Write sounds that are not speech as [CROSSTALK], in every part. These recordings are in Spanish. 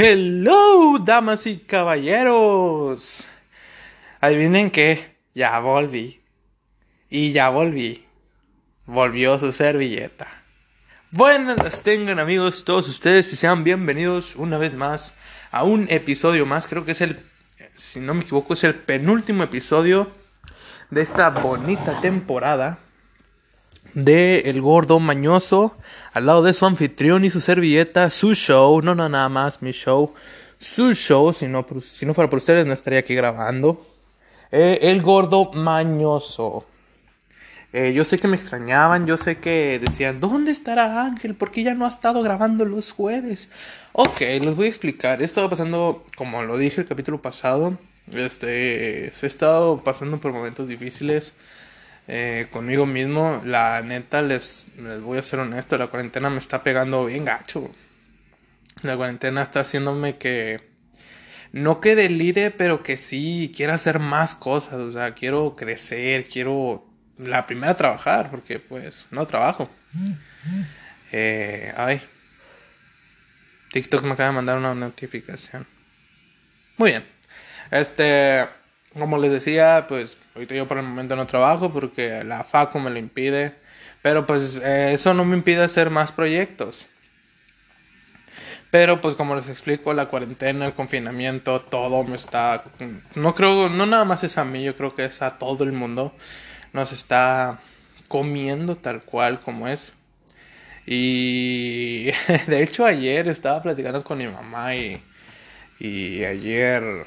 Hello, damas y caballeros. Adivinen qué, ya volví. Y ya volví. Volvió su servilleta. Buenas las tengan amigos todos ustedes y sean bienvenidos una vez más a un episodio más. Creo que es el, si no me equivoco, es el penúltimo episodio de esta bonita temporada de El Gordo Mañoso, al lado de su anfitrión y su servilleta, su show, no, no, nada más mi show, su show, si no, si no fuera por ustedes no estaría aquí grabando. Eh, el Gordo Mañoso. Eh, yo sé que me extrañaban, yo sé que decían, ¿dónde estará Ángel? ¿Por qué ya no ha estado grabando los jueves? Ok, les voy a explicar. He estado pasando, como lo dije el capítulo pasado, este, he estado pasando por momentos difíciles eh, conmigo mismo. La neta, les, les voy a ser honesto, la cuarentena me está pegando bien gacho. La cuarentena está haciéndome que... No que delire, pero que sí quiera hacer más cosas. O sea, quiero crecer, quiero... La primera trabajar, porque pues no trabajo. Eh, ay. TikTok me acaba de mandar una notificación. Muy bien. Este, como les decía, pues ahorita yo por el momento no trabajo porque la FACO me lo impide. Pero pues eh, eso no me impide hacer más proyectos. Pero pues como les explico, la cuarentena, el confinamiento, todo me está... No creo, no nada más es a mí, yo creo que es a todo el mundo. Nos está comiendo tal cual como es. Y [LAUGHS] de hecho ayer estaba platicando con mi mamá y, y ayer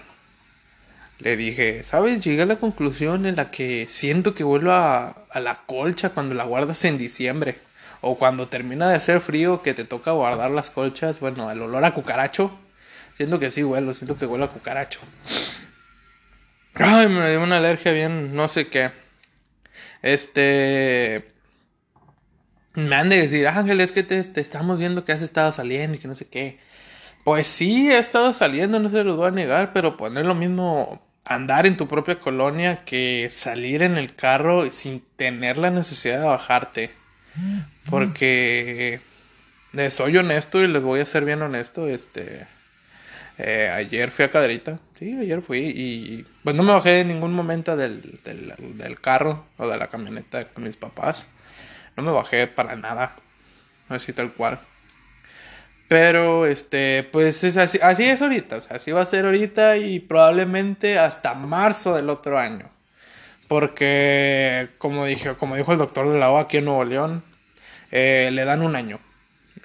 le dije, ¿sabes? Llegué a la conclusión en la que siento que vuelvo a, a, la colcha cuando la guardas en diciembre. O cuando termina de hacer frío que te toca guardar las colchas. Bueno, el olor a cucaracho. Siento que sí huelo, siento que huelo a cucaracho. Ay, me dio una alergia bien, no sé qué. Este... Me han de decir, Ángel, es que te, te estamos viendo que has estado saliendo y que no sé qué. Pues sí, he estado saliendo, no se los voy a negar, pero poner lo mismo andar en tu propia colonia que salir en el carro sin tener la necesidad de bajarte. Porque soy honesto y les voy a ser bien honesto, este eh, ayer fui a Caderita, sí, ayer fui y pues no me bajé en ningún momento del, del, del carro o de la camioneta con mis papás. No me bajé para nada, así tal cual. Pero, este, pues es así, así es ahorita, así va a ser ahorita y probablemente hasta marzo del otro año. Porque, como, dije, como dijo el doctor de la O aquí en Nuevo León, eh, le dan un año.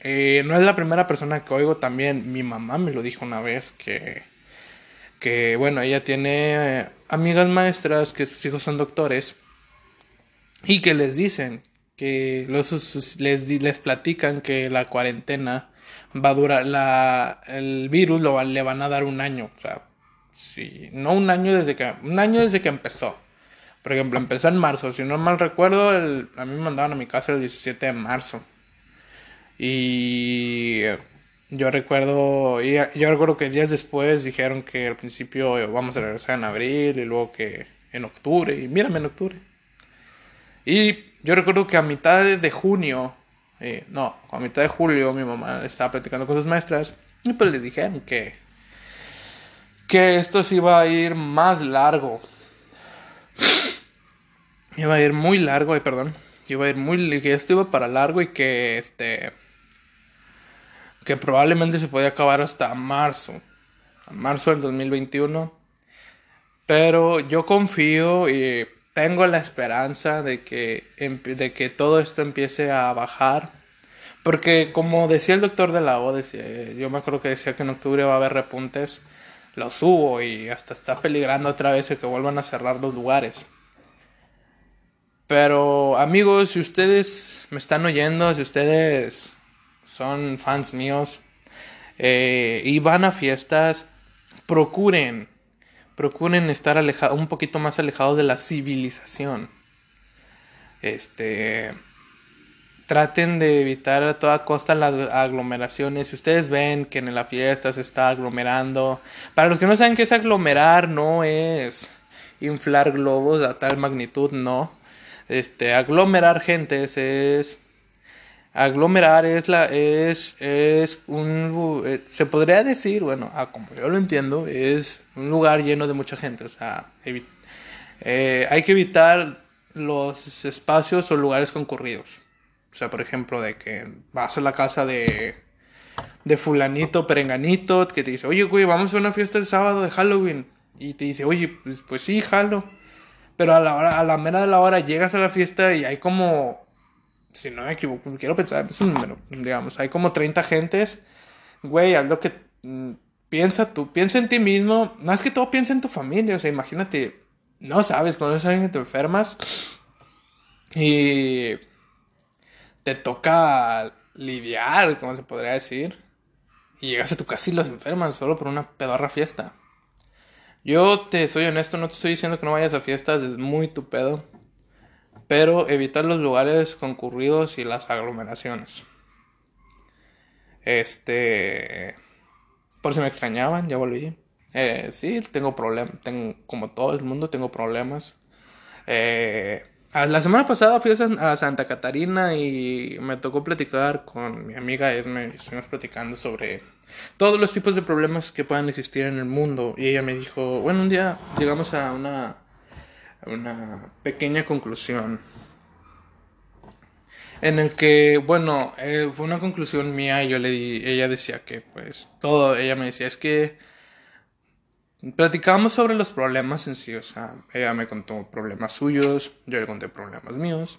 Eh, no es la primera persona que oigo también, mi mamá me lo dijo una vez que, que bueno, ella tiene amigas maestras que sus hijos son doctores y que les dicen que los, les, les platican que la cuarentena va a durar la el virus lo le van a dar un año, o sea, sí, no un año desde que un año desde que empezó. Por ejemplo, empezó en marzo, si no mal recuerdo, el, a mí me mandaban a mi casa el 17 de marzo. Y yo recuerdo, yo recuerdo que días después dijeron que al principio vamos a regresar en abril y luego que en octubre, y mírame en octubre. Y yo recuerdo que a mitad de junio eh, no, a mitad de julio mi mamá estaba platicando con sus maestras y pues les dijeron que, que esto se iba a ir más largo. Iba a ir muy largo, eh, perdón. Iba a ir muy que esto iba para largo y que este que probablemente se podía acabar hasta marzo. Marzo del 2021. Pero yo confío y tengo la esperanza de que, de que todo esto empiece a bajar. Porque como decía el doctor de la O, decía, yo me acuerdo que decía que en octubre va a haber repuntes, lo subo y hasta está peligrando otra vez el que vuelvan a cerrar los lugares. Pero amigos, si ustedes me están oyendo, si ustedes son fans míos eh, y van a fiestas, procuren procuren estar un poquito más alejados de la civilización. Este traten de evitar a toda costa las aglomeraciones. Si ustedes ven que en la fiesta se está aglomerando, para los que no saben qué es aglomerar, no es inflar globos a tal magnitud, no. Este, aglomerar gente es Aglomerar es la es es un eh, se podría decir, bueno, ah, como yo lo entiendo, es un lugar lleno de mucha gente, o sea, eh, hay que evitar los espacios o lugares concurridos. O sea, por ejemplo, de que vas a la casa de de fulanito, perenganito, que te dice, "Oye, güey, vamos a una fiesta el sábado de Halloween." Y te dice, "Oye, pues, pues sí, jalo." Pero a la hora a la mera de la hora llegas a la fiesta y hay como si no me equivoco, quiero pensar, es un número, digamos, hay como 30 gentes, güey, haz lo que mm, piensa tú, piensa en ti mismo, más que todo piensa en tu familia, o sea, imagínate, no sabes, cuando a alguien que te enfermas y te toca lidiar, como se podría decir, y llegas a tu casa y los enfermas solo por una pedorra fiesta. Yo te soy honesto, no te estoy diciendo que no vayas a fiestas, es muy tu pedo pero evitar los lugares concurridos y las aglomeraciones. Este, por si me extrañaban, ya volví. Eh, sí, tengo problemas, tengo, como todo el mundo, tengo problemas. Eh, la semana pasada fui a Santa Catarina y me tocó platicar con mi amiga Esme. Estuvimos platicando sobre todos los tipos de problemas que puedan existir en el mundo. Y ella me dijo, bueno, un día llegamos a una una pequeña conclusión en el que, bueno, eh, fue una conclusión mía yo le di, ella decía que pues todo, ella me decía, es que platicamos sobre los problemas en sí, o sea, ella me contó problemas suyos, yo le conté problemas míos.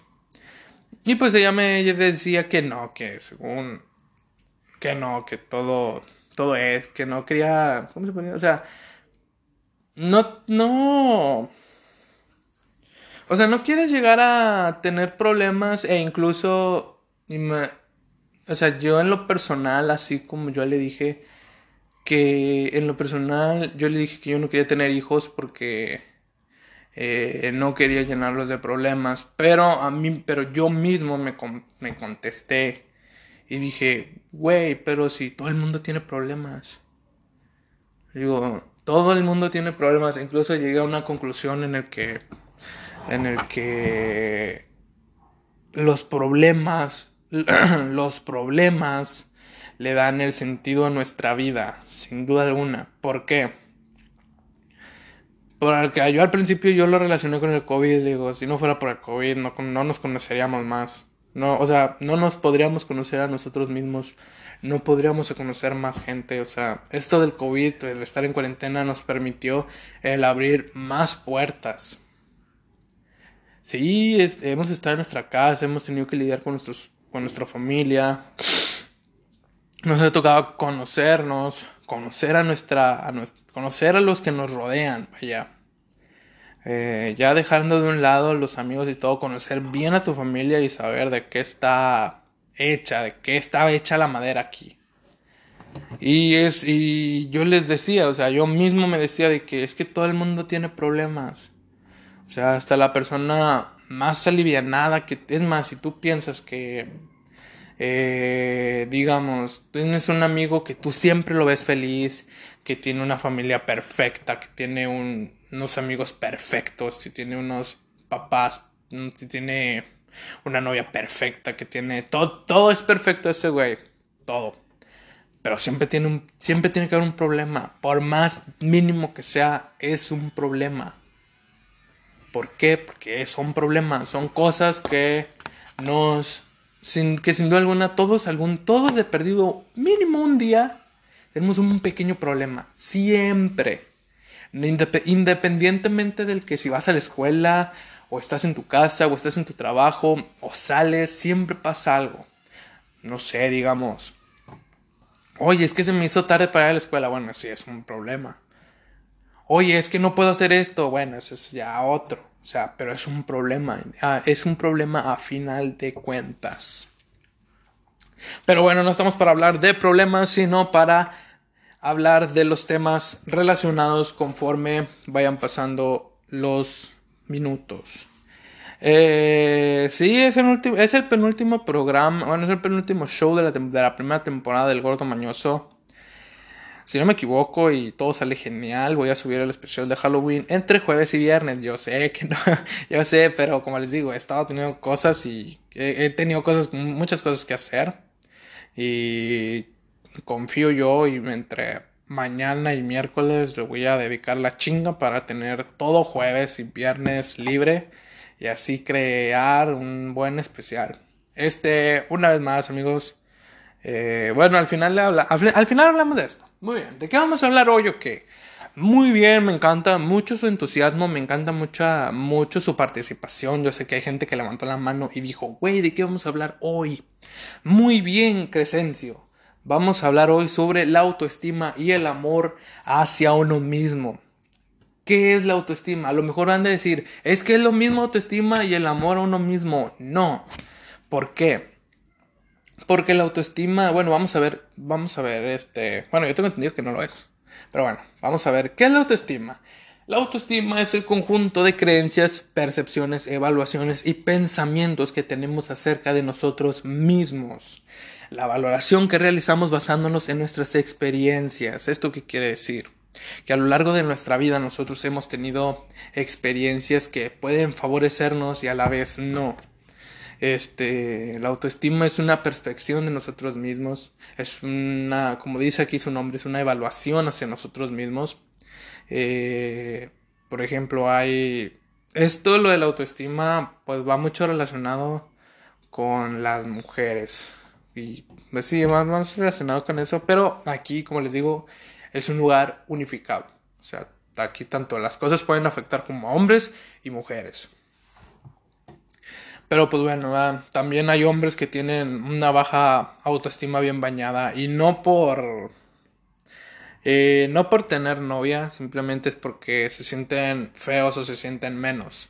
Y pues ella me decía que no, que según, que no, que todo, todo es, que no quería, ¿cómo se ponía? O sea, no, no, o sea, no quieres llegar a tener problemas e incluso... O sea, yo en lo personal, así como yo le dije que en lo personal yo le dije que yo no quería tener hijos porque eh, no quería llenarlos de problemas. Pero a mí, pero yo mismo me, me contesté y dije, güey, pero si todo el mundo tiene problemas. Digo, todo el mundo tiene problemas. Incluso llegué a una conclusión en el que en el que los problemas, [CLEARS THROAT] los problemas le dan el sentido a nuestra vida, sin duda alguna. ¿Por qué? Porque yo al principio yo lo relacioné con el COVID, digo, si no fuera por el COVID no, no nos conoceríamos más. No, o sea, no nos podríamos conocer a nosotros mismos, no podríamos conocer más gente. O sea, esto del COVID, el estar en cuarentena nos permitió el abrir más puertas, Sí, hemos estado en nuestra casa, hemos tenido que lidiar con, nuestros, con nuestra familia. Nos ha tocado conocernos, conocer a nuestra, a conocer a los que nos rodean, vaya. Eh, ya dejando de un lado los amigos y todo, conocer bien a tu familia y saber de qué está hecha, de qué está hecha la madera aquí. Y es, y yo les decía, o sea, yo mismo me decía de que es que todo el mundo tiene problemas. O sea, hasta la persona más alivianada que... Es más, si tú piensas que... Eh, digamos, tienes un amigo que tú siempre lo ves feliz, que tiene una familia perfecta, que tiene unos amigos perfectos, que tiene unos papás, que tiene una novia perfecta, que tiene todo, todo es perfecto ese güey, todo. Pero siempre tiene un, siempre tiene que haber un problema, por más mínimo que sea, es un problema. ¿Por qué? Porque son problemas, son cosas que nos, sin, que sin duda alguna todos, algún, todos de perdido mínimo un día, tenemos un pequeño problema, siempre. Independientemente del que si vas a la escuela, o estás en tu casa, o estás en tu trabajo, o sales, siempre pasa algo. No sé, digamos. Oye, es que se me hizo tarde para ir a la escuela. Bueno, sí, es un problema. Oye, es que no puedo hacer esto. Bueno, eso es ya otro. O sea, pero es un problema. Ah, es un problema a final de cuentas. Pero bueno, no estamos para hablar de problemas, sino para hablar de los temas relacionados conforme vayan pasando los minutos. Eh, sí, es el, es el penúltimo programa, bueno, es el penúltimo show de la, de la primera temporada del Gordo Mañoso. Si no me equivoco y todo sale genial, voy a subir el especial de Halloween entre jueves y viernes. Yo sé que no, [LAUGHS] yo sé, pero como les digo, he estado teniendo cosas y he, tenido cosas, muchas cosas que hacer. Y confío yo y entre mañana y miércoles le voy a dedicar la chinga para tener todo jueves y viernes libre y así crear un buen especial. Este, una vez más, amigos. Eh, bueno, al final, habla, al, final hablamos de esto. Muy bien. ¿De qué vamos a hablar hoy o qué? Muy bien, me encanta mucho su entusiasmo, me encanta mucha, mucho su participación. Yo sé que hay gente que levantó la mano y dijo, güey, ¿de qué vamos a hablar hoy? Muy bien, Crescencio. Vamos a hablar hoy sobre la autoestima y el amor hacia uno mismo. ¿Qué es la autoestima? A lo mejor van a decir, es que es lo mismo autoestima y el amor a uno mismo. No. ¿Por qué? Porque la autoestima, bueno, vamos a ver, vamos a ver, este, bueno, yo tengo entendido que no lo es. Pero bueno, vamos a ver, ¿qué es la autoestima? La autoestima es el conjunto de creencias, percepciones, evaluaciones y pensamientos que tenemos acerca de nosotros mismos. La valoración que realizamos basándonos en nuestras experiencias. ¿Esto qué quiere decir? Que a lo largo de nuestra vida nosotros hemos tenido experiencias que pueden favorecernos y a la vez no. Este, la autoestima es una perspección de nosotros mismos, es una, como dice aquí su nombre, es una evaluación hacia nosotros mismos. Eh, por ejemplo, hay esto, lo de la autoestima, pues va mucho relacionado con las mujeres. Y pues sí, más, más relacionado con eso. Pero aquí, como les digo, es un lugar unificado. O sea, aquí tanto las cosas pueden afectar como a hombres y mujeres. Pero pues bueno, también hay hombres que tienen una baja autoestima bien bañada y no por... Eh, no por tener novia, simplemente es porque se sienten feos o se sienten menos.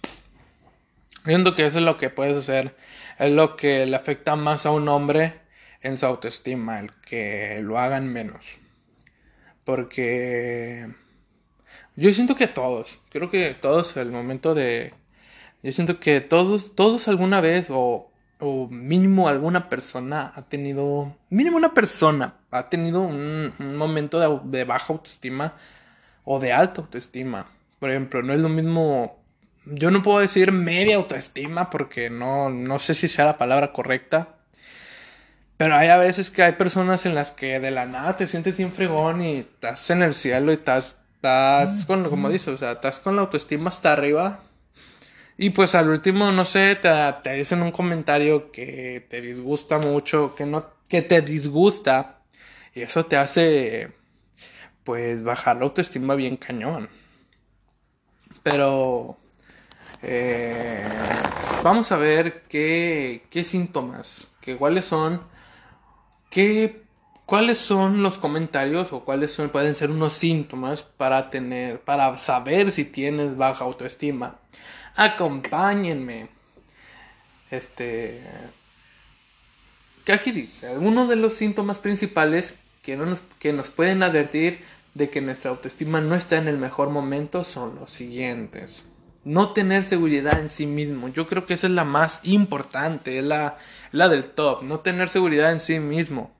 Viendo que eso es lo que puedes hacer, es lo que le afecta más a un hombre en su autoestima, el que lo hagan menos. Porque yo siento que todos, creo que todos el momento de... Yo siento que todos, todos alguna vez o, o mínimo alguna persona ha tenido, mínimo una persona ha tenido un, momento de, de, baja autoestima o de alta autoestima. Por ejemplo, no es lo mismo, yo no puedo decir media autoestima porque no, no sé si sea la palabra correcta, pero hay a veces que hay personas en las que de la nada te sientes bien fregón y estás en el cielo y estás, estás con, como dices, o sea, estás con la autoestima hasta arriba. Y pues al último, no sé, te, te dicen un comentario que te disgusta mucho, que no, que te disgusta. Y eso te hace, pues, bajar la autoestima bien cañón. Pero, eh, vamos a ver qué, qué síntomas, que cuáles son ¿Qué, ¿Cuáles son los comentarios o cuáles son, pueden ser unos síntomas para tener, para saber si tienes baja autoestima? Acompáñenme. Este. ¿Qué aquí dice? Algunos de los síntomas principales que, nos, que nos pueden advertir de que nuestra autoestima no está en el mejor momento son los siguientes. No tener seguridad en sí mismo. Yo creo que esa es la más importante, es la, la del top, no tener seguridad en sí mismo.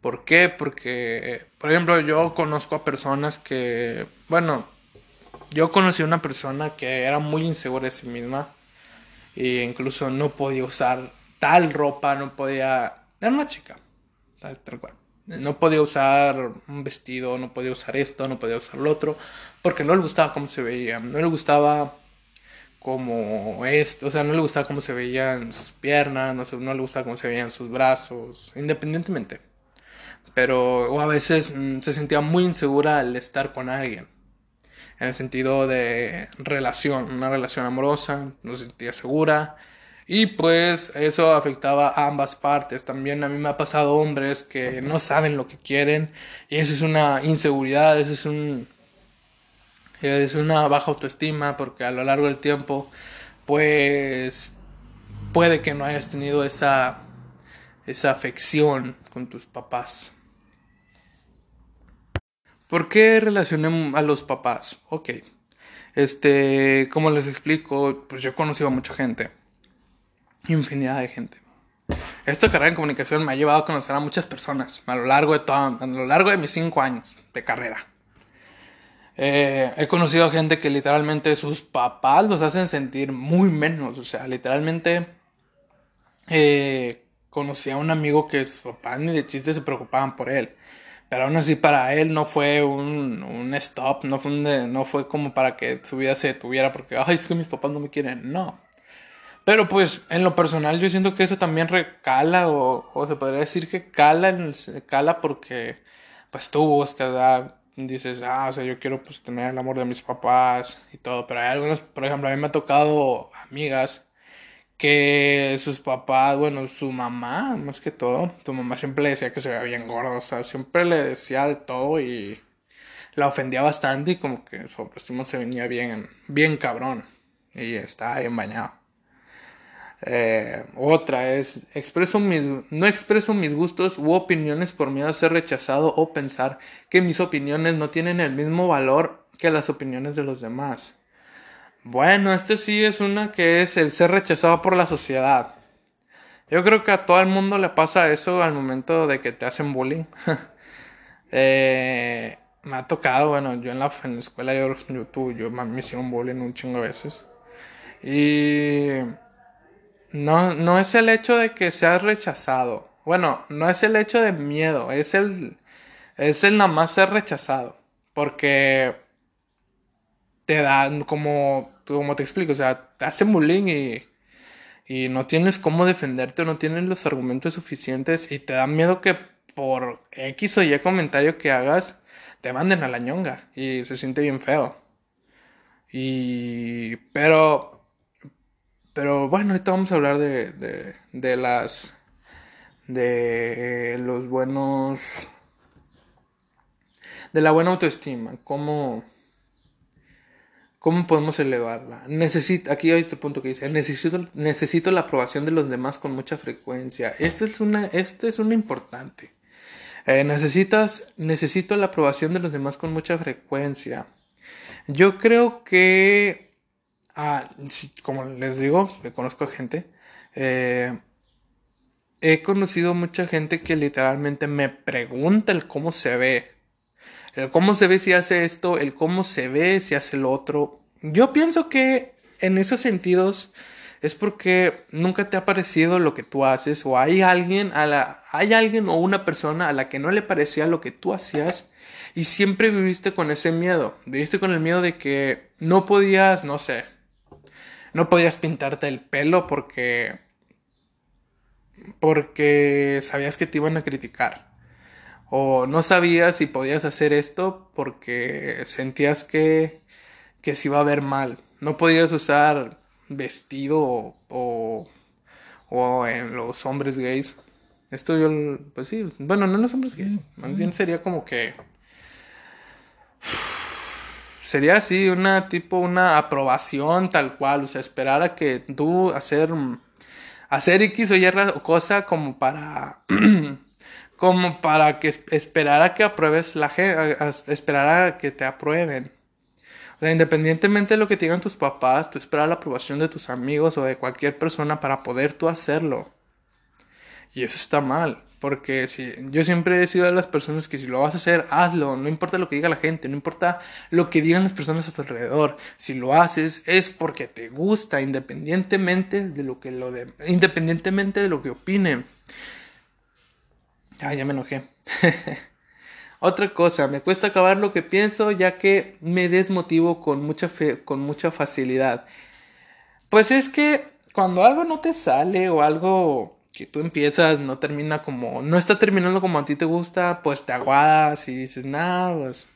¿Por qué? Porque, por ejemplo, yo conozco a personas que, bueno, yo conocí a una persona que era muy insegura de sí misma e incluso no podía usar tal ropa, no podía, era una chica, tal, tal cual. No podía usar un vestido, no podía usar esto, no podía usar lo otro, porque no le gustaba cómo se veía, no le gustaba como esto, o sea, no le gustaba cómo se veían sus piernas, no, no le gustaba cómo se veían sus brazos, independientemente. Pero o a veces mm, se sentía muy insegura al estar con alguien. En el sentido de relación, una relación amorosa, no se sentía segura. Y pues eso afectaba a ambas partes. También a mí me ha pasado hombres que no saben lo que quieren. Y eso es una inseguridad, eso es un, es una baja autoestima porque a lo largo del tiempo pues puede que no hayas tenido esa esa afección con tus papás. ¿Por qué relacioné a los papás? Ok. Este, como les explico, pues yo conocido a mucha gente. Infinidad de gente. Esta carrera en comunicación me ha llevado a conocer a muchas personas a lo largo de, todo, a lo largo de mis cinco años de carrera. Eh, he conocido a gente que literalmente sus papás los hacen sentir muy menos. O sea, literalmente eh, conocí a un amigo que sus papás ni de chiste se preocupaban por él. Pero aún así para él no fue un, un stop, no fue, no fue como para que su vida se detuviera porque, ay, es que mis papás no me quieren. No. Pero pues en lo personal yo siento que eso también recala o, o se podría decir que cala, en cala porque pues tú buscas, dices, ah, o sea, yo quiero pues tener el amor de mis papás y todo, pero hay algunos, por ejemplo, a mí me ha tocado amigas que sus papás, bueno, su mamá, más que todo, tu mamá siempre le decía que se veía bien gordo, o sea, siempre le decía de todo y la ofendía bastante y como que su autoestima se venía bien, bien cabrón y estaba bien bañado. Eh, otra es, expreso mis, no expreso mis gustos u opiniones por miedo a ser rechazado o pensar que mis opiniones no tienen el mismo valor que las opiniones de los demás. Bueno, este sí es una que es el ser rechazado por la sociedad. Yo creo que a todo el mundo le pasa eso al momento de que te hacen bullying. [LAUGHS] eh, me ha tocado, bueno, yo en la, en la escuela yo, yo, yo me hicieron bullying un chingo de veces. Y no, no es el hecho de que seas rechazado. Bueno, no es el hecho de miedo, es el, es el nada más ser rechazado. Porque te dan como como te explico, o sea, te hacen bullying y, y no tienes cómo defenderte, no tienes los argumentos suficientes y te da miedo que por X o Y comentario que hagas te manden a la ñonga y se siente bien feo. Y pero pero bueno, ahorita vamos a hablar de de, de las de los buenos de la buena autoestima, cómo ¿Cómo podemos elevarla? Necesito, aquí hay otro punto que dice, necesito, necesito la aprobación de los demás con mucha frecuencia. Esta es una, este es una importante. Eh, necesitas, necesito la aprobación de los demás con mucha frecuencia. Yo creo que, ah, como les digo, le conozco a gente, eh, he conocido mucha gente que literalmente me pregunta el cómo se ve el cómo se ve si hace esto, el cómo se ve si hace lo otro. Yo pienso que en esos sentidos es porque nunca te ha parecido lo que tú haces o hay alguien a la hay alguien o una persona a la que no le parecía lo que tú hacías y siempre viviste con ese miedo. Viviste con el miedo de que no podías, no sé, no podías pintarte el pelo porque porque sabías que te iban a criticar o no sabías si podías hacer esto porque sentías que, que se iba a ver mal. No podías usar vestido o, o, en los hombres gays. Esto yo, pues sí, bueno, no en los hombres gays, más bien sería como que... [SIGHS] Sería así, una tipo, una aprobación tal cual, o sea, esperar a que tú hacer, hacer X o Y cosa como para [CLEARS THROAT] [CLEARS THROAT] como para que esperara que apruebes la esperara que te aprueben. O sea, independientemente de lo que te digan tus papás, tú esperas la aprobación de tus amigos o de cualquier persona para poder tú hacerlo. Y eso está mal, porque si yo siempre he sido de las personas que si lo vas a hacer, hazlo, no importa lo que diga la gente, no importa lo que digan las personas a tu alrededor. Si lo haces es porque te gusta, independientemente de lo que lo de, independientemente de lo que opinen. Ah, ya me enojé. [LAUGHS] Otra cosa, me cuesta acabar lo que pienso ya que me desmotivo con mucha fe, con mucha facilidad. Pues es que cuando algo no te sale o algo que tú empiezas no termina como, no está terminando como a ti te gusta, pues te aguadas y dices, nada, pues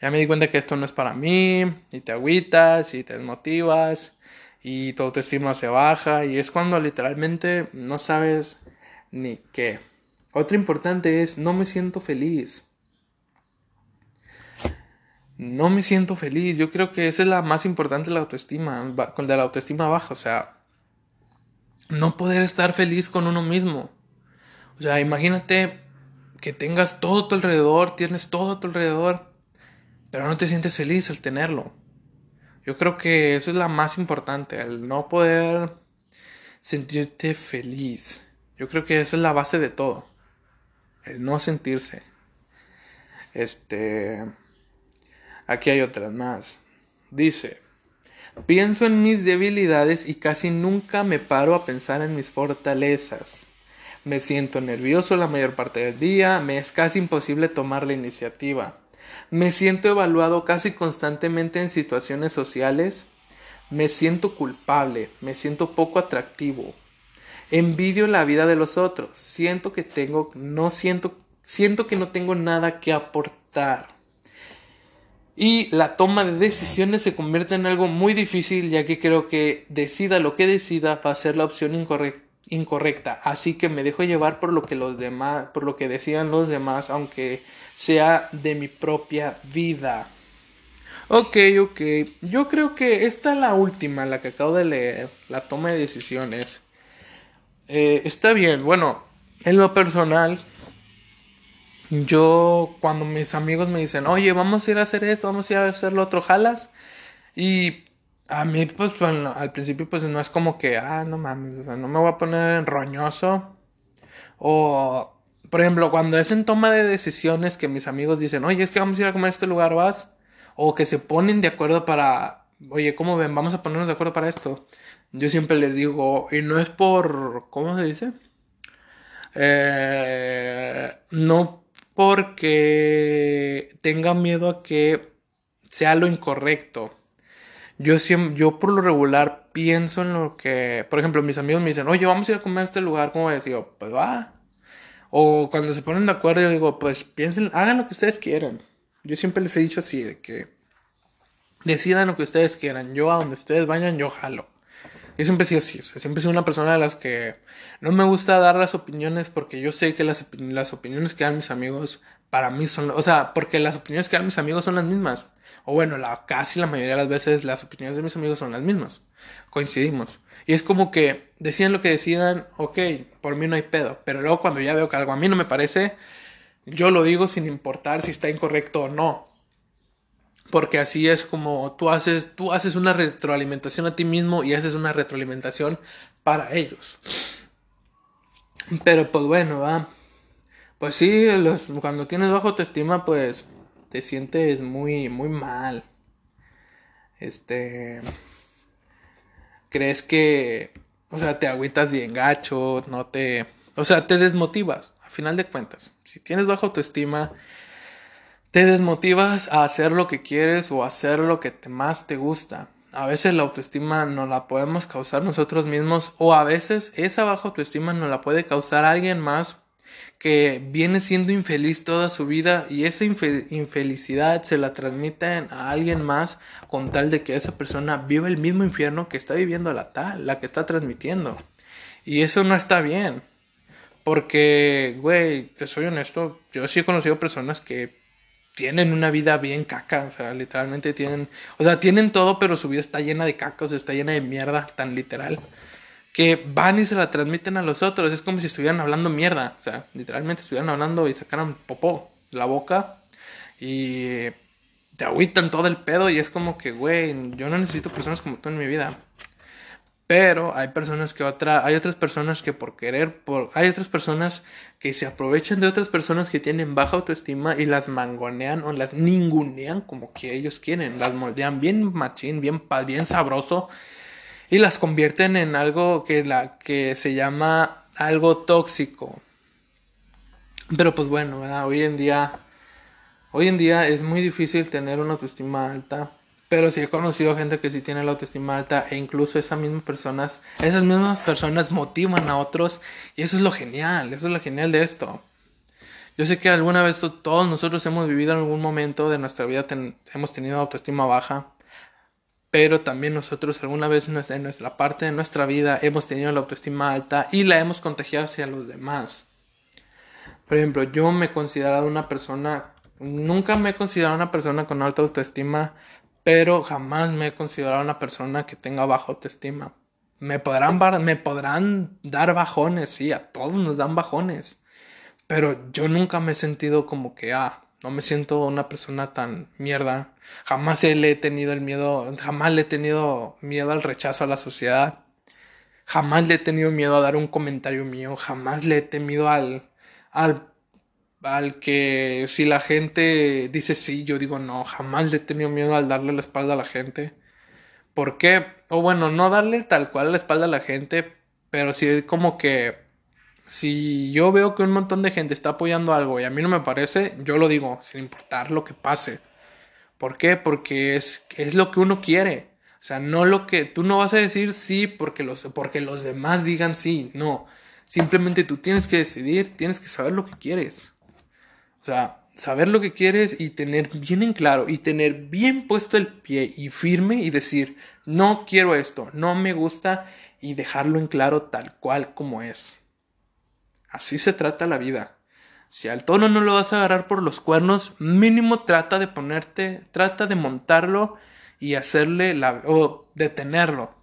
ya me di cuenta que esto no es para mí, y te agüitas y te desmotivas y tu autoestima se baja y es cuando literalmente no sabes ni qué. Otra importante es, no me siento feliz. No me siento feliz. Yo creo que esa es la más importante la autoestima, con la autoestima baja. O sea, no poder estar feliz con uno mismo. O sea, imagínate que tengas todo a tu alrededor, tienes todo a tu alrededor, pero no te sientes feliz al tenerlo. Yo creo que eso es la más importante, el no poder sentirte feliz. Yo creo que esa es la base de todo. El no sentirse. Este. Aquí hay otras más. Dice. Pienso en mis debilidades y casi nunca me paro a pensar en mis fortalezas. Me siento nervioso la mayor parte del día, me es casi imposible tomar la iniciativa. Me siento evaluado casi constantemente en situaciones sociales. Me siento culpable, me siento poco atractivo. Envidio la vida de los otros. Siento que tengo, no siento, siento que no tengo nada que aportar. Y la toma de decisiones se convierte en algo muy difícil ya que creo que decida lo que decida va a ser la opción incorrecta así que me dejo llevar por lo que los demás, por lo que decían los demás, aunque sea de mi propia vida. Ok, ok. Yo creo que esta es la última, la que acabo de leer, la toma de decisiones. Eh, está bien, bueno, en lo personal, yo cuando mis amigos me dicen, oye, vamos a ir a hacer esto, vamos a ir a hacer lo otro, jalas. Y a mí, pues, al principio, pues, no es como que, ah, no mames, o sea, no me voy a poner roñoso. O, por ejemplo, cuando es en toma de decisiones que mis amigos dicen, oye, es que vamos a ir a comer a este lugar, ¿vas? O que se ponen de acuerdo para, oye, ¿cómo ven? Vamos a ponernos de acuerdo para esto. Yo siempre les digo, y no es por, ¿cómo se dice? Eh, no porque tenga miedo a que sea lo incorrecto yo, siempre, yo por lo regular pienso en lo que, por ejemplo, mis amigos me dicen, oye, vamos a ir a comer a este lugar, ¿cómo digo, pues va. O cuando se ponen de acuerdo, yo digo, pues piensen, hagan lo que ustedes quieran. Yo siempre les he dicho así, de que decidan lo que ustedes quieran. Yo a donde ustedes vayan, yo jalo. Yo siempre he así, o sea, siempre he sido una persona de las que no me gusta dar las opiniones porque yo sé que las, las opiniones que dan mis amigos para mí son, o sea, porque las opiniones que dan mis amigos son las mismas o bueno, la, casi la mayoría de las veces las opiniones de mis amigos son las mismas, coincidimos. Y es como que decían lo que decidan, ok, por mí no hay pedo, pero luego cuando ya veo que algo a mí no me parece, yo lo digo sin importar si está incorrecto o no. Porque así es como tú haces, tú haces una retroalimentación a ti mismo y haces una retroalimentación para ellos. Pero pues bueno, va. Pues sí, cuando tienes bajo autoestima, pues te sientes muy, muy mal. Este. Crees que. O sea, te agüitas bien gacho, no te. O sea, te desmotivas, a final de cuentas. Si tienes baja autoestima, te desmotivas a hacer lo que quieres o hacer lo que te, más te gusta. A veces la autoestima no la podemos causar nosotros mismos o a veces esa baja autoestima no la puede causar alguien más que viene siendo infeliz toda su vida y esa infelicidad se la transmiten a alguien más con tal de que esa persona viva el mismo infierno que está viviendo la tal, la que está transmitiendo. Y eso no está bien. Porque, güey, te soy honesto, yo sí he conocido personas que tienen una vida bien caca, o sea, literalmente tienen, o sea, tienen todo, pero su vida está llena de caca, o sea, está llena de mierda, tan literal que van y se la transmiten a los otros. Es como si estuvieran hablando mierda. O sea, literalmente estuvieran hablando y sacaran popó la boca y te agüitan todo el pedo y es como que, güey, yo no necesito personas como tú en mi vida. Pero hay personas que otra, hay otras personas que por querer, por, hay otras personas que se aprovechan de otras personas que tienen baja autoestima y las mangonean o las ningunean como que ellos quieren, las moldean bien machín, bien, bien sabroso y las convierten en algo que, la, que se llama algo tóxico. Pero pues bueno, hoy en día hoy en día es muy difícil tener una autoestima alta, pero sí he conocido gente que sí tiene la autoestima alta e incluso esas mismas personas, esas mismas personas motivan a otros y eso es lo genial, eso es lo genial de esto. Yo sé que alguna vez todos nosotros hemos vivido en algún momento de nuestra vida hemos tenido autoestima baja pero también nosotros alguna vez en nuestra parte de nuestra vida hemos tenido la autoestima alta y la hemos contagiado hacia los demás. Por ejemplo, yo me he considerado una persona, nunca me he considerado una persona con alta autoestima, pero jamás me he considerado una persona que tenga baja autoestima. Me podrán, me podrán dar bajones, sí, a todos nos dan bajones, pero yo nunca me he sentido como que, ah, no me siento una persona tan mierda. Jamás le he tenido el miedo, jamás le he tenido miedo al rechazo a la sociedad. Jamás le he tenido miedo a dar un comentario mío, jamás le he temido al, al, al que si la gente dice sí, yo digo no, jamás le he tenido miedo al darle la espalda a la gente. ¿Por qué? O bueno, no darle tal cual la espalda a la gente, pero sí como que si yo veo que un montón de gente está apoyando algo y a mí no me parece, yo lo digo, sin importar lo que pase. ¿Por qué? Porque es, es lo que uno quiere. O sea, no lo que tú no vas a decir sí porque los, porque los demás digan sí, no. Simplemente tú tienes que decidir, tienes que saber lo que quieres. O sea, saber lo que quieres y tener bien en claro y tener bien puesto el pie y firme y decir, no quiero esto, no me gusta y dejarlo en claro tal cual como es. Así se trata la vida. Si al tono no lo vas a agarrar por los cuernos, mínimo trata de ponerte, trata de montarlo y hacerle la, o detenerlo.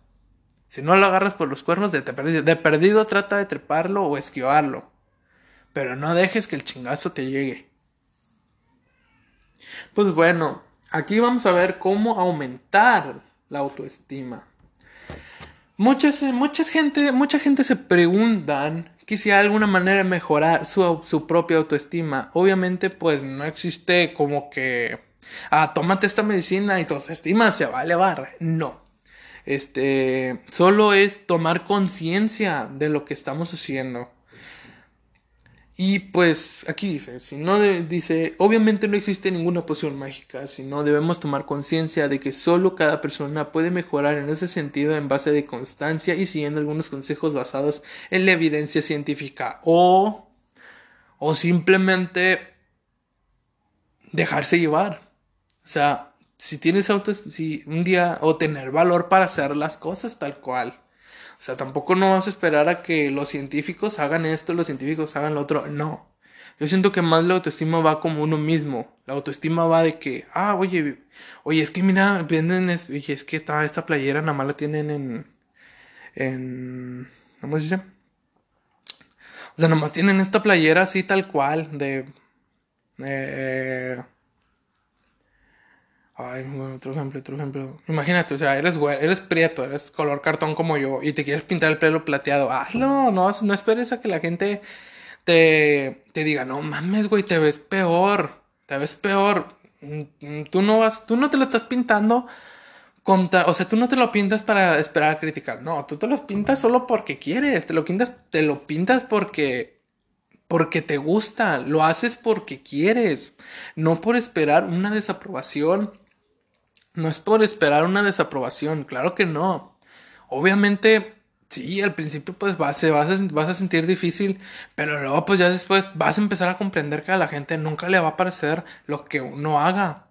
Si no lo agarras por los cuernos, de, de perdido trata de treparlo o esquivarlo. Pero no dejes que el chingazo te llegue. Pues bueno, aquí vamos a ver cómo aumentar la autoestima. Muchas, muchas gente, mucha gente se preguntan que si hay alguna manera de mejorar su, su propia autoestima. Obviamente, pues no existe como que ah, tómate esta medicina y tu autoestima se va a elevar. No. Este, solo es tomar conciencia de lo que estamos haciendo. Y pues aquí dice, si no dice, obviamente no existe ninguna poción mágica, sino debemos tomar conciencia de que solo cada persona puede mejorar en ese sentido en base de constancia y siguiendo algunos consejos basados en la evidencia científica o o simplemente dejarse llevar. O sea, si tienes auto, si un día, o tener valor para hacer las cosas tal cual. O sea, tampoco no vas a esperar a que los científicos hagan esto, los científicos hagan lo otro. No. Yo siento que más la autoestima va como uno mismo. La autoestima va de que, ah, oye, oye, es que mira, venden, oye, es que esta, esta playera nada más la tienen en, en, ¿cómo se dice? O sea, nada más tienen esta playera así tal cual, de, eh, Ay, otro ejemplo, otro ejemplo. Imagínate, o sea, eres güey, eres prieto, eres color cartón como yo y te quieres pintar el pelo plateado. Hazlo, no, no esperes a que la gente te, te diga, no mames, güey, te ves peor, te ves peor. Mm, tú no vas, tú no te lo estás pintando contra, o sea, tú no te lo pintas para esperar a criticar. No, tú te los pintas solo porque quieres, te lo pintas, te lo pintas porque porque te gusta, lo haces porque quieres, no por esperar una desaprobación no es por esperar una desaprobación, claro que no. Obviamente, sí, al principio pues vas, vas, a, vas a sentir difícil, pero luego pues ya después vas a empezar a comprender que a la gente nunca le va a parecer lo que uno haga.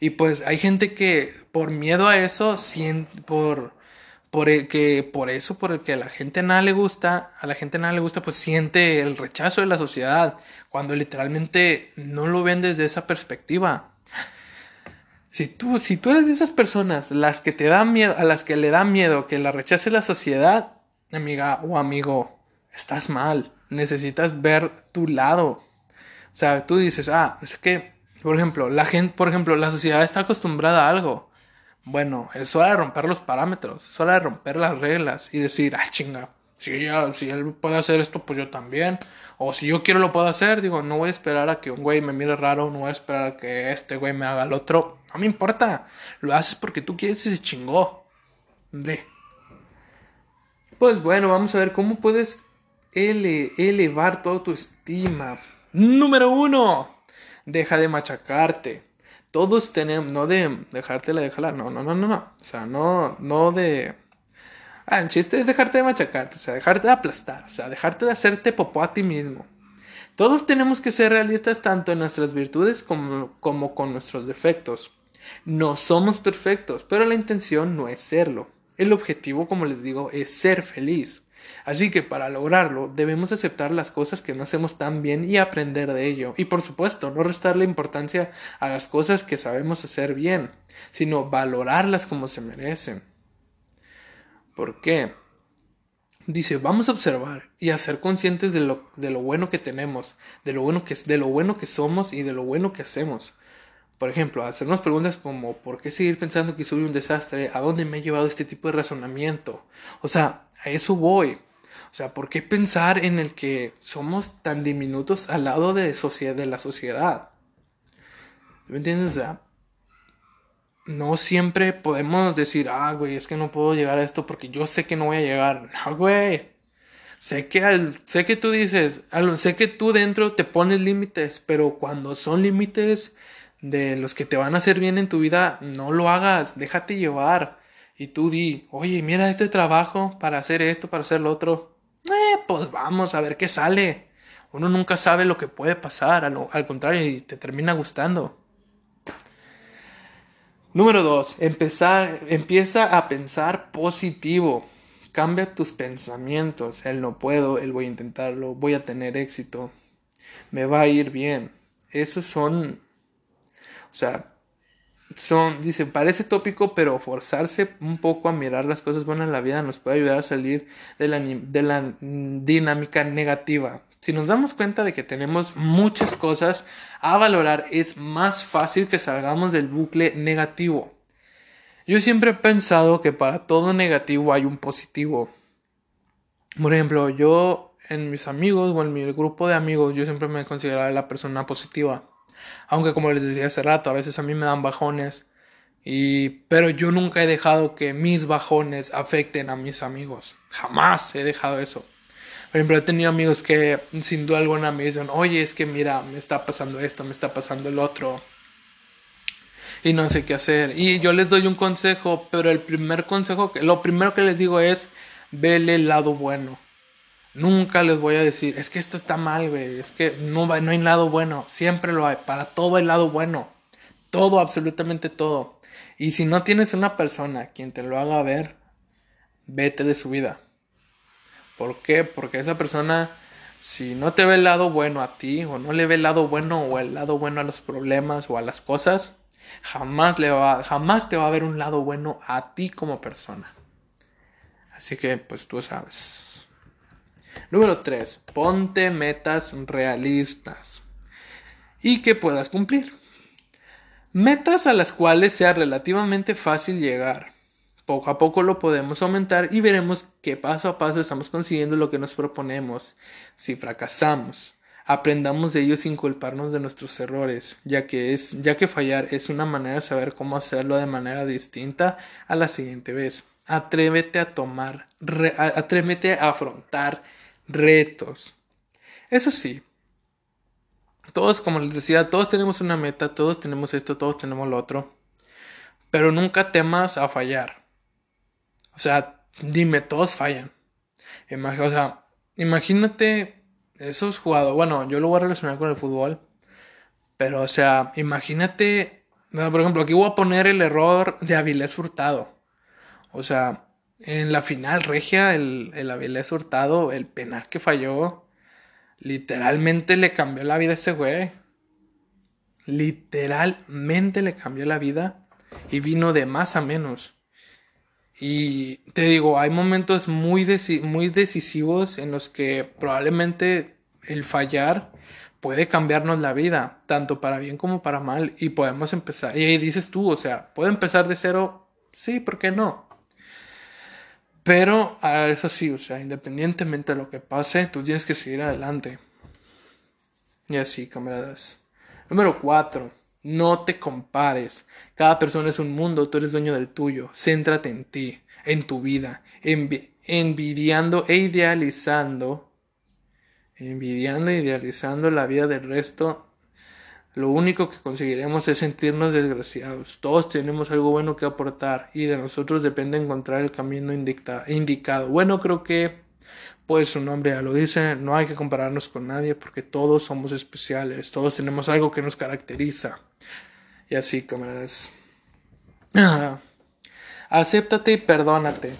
Y pues hay gente que por miedo a eso, por, por el que por eso, por el que a la gente nada le gusta, a la gente nada le gusta, pues siente el rechazo de la sociedad, cuando literalmente no lo ven desde esa perspectiva. Si tú, si tú eres de esas personas las que te dan miedo, a las que le da miedo que la rechace la sociedad, amiga o amigo, estás mal. Necesitas ver tu lado. O sea, tú dices, ah, es que, por ejemplo, la gente, por ejemplo, la sociedad está acostumbrada a algo. Bueno, es hora de romper los parámetros, es hora de romper las reglas y decir, ah, chinga, si, si él puede hacer esto, pues yo también. O si yo quiero lo puedo hacer, digo, no voy a esperar a que un güey me mire raro, no voy a esperar a que este güey me haga el otro. No me importa. Lo haces porque tú quieres y se chingó. Hombre. Pues bueno, vamos a ver cómo puedes elevar toda tu estima. Número uno. Deja de machacarte. Todos tenemos, no de dejártela, déjala, no, no, no, no, no. O sea, no, no de Ah, el chiste es dejarte de machacarte, o sea, dejarte de aplastar, o sea, dejarte de hacerte popó a ti mismo. Todos tenemos que ser realistas tanto en nuestras virtudes como, como con nuestros defectos. No somos perfectos, pero la intención no es serlo. El objetivo, como les digo, es ser feliz. Así que para lograrlo debemos aceptar las cosas que no hacemos tan bien y aprender de ello. Y por supuesto, no restarle importancia a las cosas que sabemos hacer bien, sino valorarlas como se merecen. ¿Por qué? Dice, vamos a observar y a ser conscientes de lo, de lo bueno que tenemos, de lo bueno que, de lo bueno que somos y de lo bueno que hacemos. Por ejemplo, hacernos preguntas como ¿por qué seguir pensando que soy un desastre? ¿A dónde me ha llevado este tipo de razonamiento? O sea, a eso voy. O sea, ¿por qué pensar en el que somos tan diminutos al lado de, de la sociedad? ¿Me entiendes? O sea, no siempre podemos decir, ah, güey, es que no puedo llegar a esto porque yo sé que no voy a llegar. [LAUGHS] No, güey. Sé que, al, sé que tú dices, sé que tú dentro te pones límites, pero cuando son límites de los que te van a hacer bien en tu vida, no lo hagas, déjate llevar. Y tú di, oye, mira este trabajo para hacer esto, para hacer lo otro. Eh, pues vamos a ver qué sale. Uno nunca sabe lo que puede pasar, al, al contrario, y te termina gustando. Número dos, empezar, empieza a pensar positivo. Cambia tus pensamientos. El no puedo, el voy a intentarlo, voy a tener éxito, me va a ir bien. Esos son, o sea, son, dice, parece tópico, pero forzarse un poco a mirar las cosas buenas en la vida nos puede ayudar a salir de la, de la dinámica negativa. Si nos damos cuenta de que tenemos muchas cosas a valorar, es más fácil que salgamos del bucle negativo. Yo siempre he pensado que para todo negativo hay un positivo. Por ejemplo, yo en mis amigos o en mi grupo de amigos, yo siempre me he considerado la persona positiva. Aunque como les decía hace rato, a veces a mí me dan bajones. Y, pero yo nunca he dejado que mis bajones afecten a mis amigos. Jamás he dejado eso. Por ejemplo, he tenido amigos que sin duda alguna me dicen, oye, es que mira, me está pasando esto, me está pasando el otro. Y no sé qué hacer. Y yo les doy un consejo, pero el primer consejo, que, lo primero que les digo es, vele el lado bueno. Nunca les voy a decir, es que esto está mal, güey, es que no, no hay lado bueno. Siempre lo hay, para todo el lado bueno. Todo, absolutamente todo. Y si no tienes una persona quien te lo haga ver, vete de su vida. ¿Por qué? Porque esa persona, si no te ve el lado bueno a ti, o no le ve el lado bueno o el lado bueno a los problemas o a las cosas, jamás, le va, jamás te va a ver un lado bueno a ti como persona. Así que, pues tú sabes. Número 3. Ponte metas realistas y que puedas cumplir. Metas a las cuales sea relativamente fácil llegar. Poco a poco lo podemos aumentar y veremos que paso a paso estamos consiguiendo lo que nos proponemos. Si fracasamos, aprendamos de ello sin culparnos de nuestros errores, ya que es, ya que fallar es una manera de saber cómo hacerlo de manera distinta a la siguiente vez. Atrévete a tomar, atrévete a afrontar retos. Eso sí, todos, como les decía, todos tenemos una meta, todos tenemos esto, todos tenemos lo otro, pero nunca temas a fallar. O sea, dime, todos fallan. o sea, imagínate esos jugadores. Bueno, yo lo voy a relacionar con el fútbol. Pero, o sea, imagínate. Por ejemplo, aquí voy a poner el error de Avilés Hurtado. O sea, en la final regia, el, el Avilés Hurtado, el penal que falló, literalmente le cambió la vida a ese güey. Literalmente le cambió la vida y vino de más a menos. Y te digo, hay momentos muy, muy decisivos en los que probablemente el fallar puede cambiarnos la vida, tanto para bien como para mal, y podemos empezar. Y ahí dices tú, o sea, ¿puedo empezar de cero? Sí, ¿por qué no? Pero eso sí, o sea, independientemente de lo que pase, tú tienes que seguir adelante. Y así, camaradas. Número 4. No te compares. Cada persona es un mundo, tú eres dueño del tuyo. Céntrate en ti, en tu vida, envidiando e idealizando, envidiando e idealizando la vida del resto. Lo único que conseguiremos es sentirnos desgraciados. Todos tenemos algo bueno que aportar y de nosotros depende encontrar el camino indicado. Bueno, creo que pues su nombre ya lo dice, no hay que compararnos con nadie porque todos somos especiales, todos tenemos algo que nos caracteriza. Y así, camaradas. Acéptate y perdónate.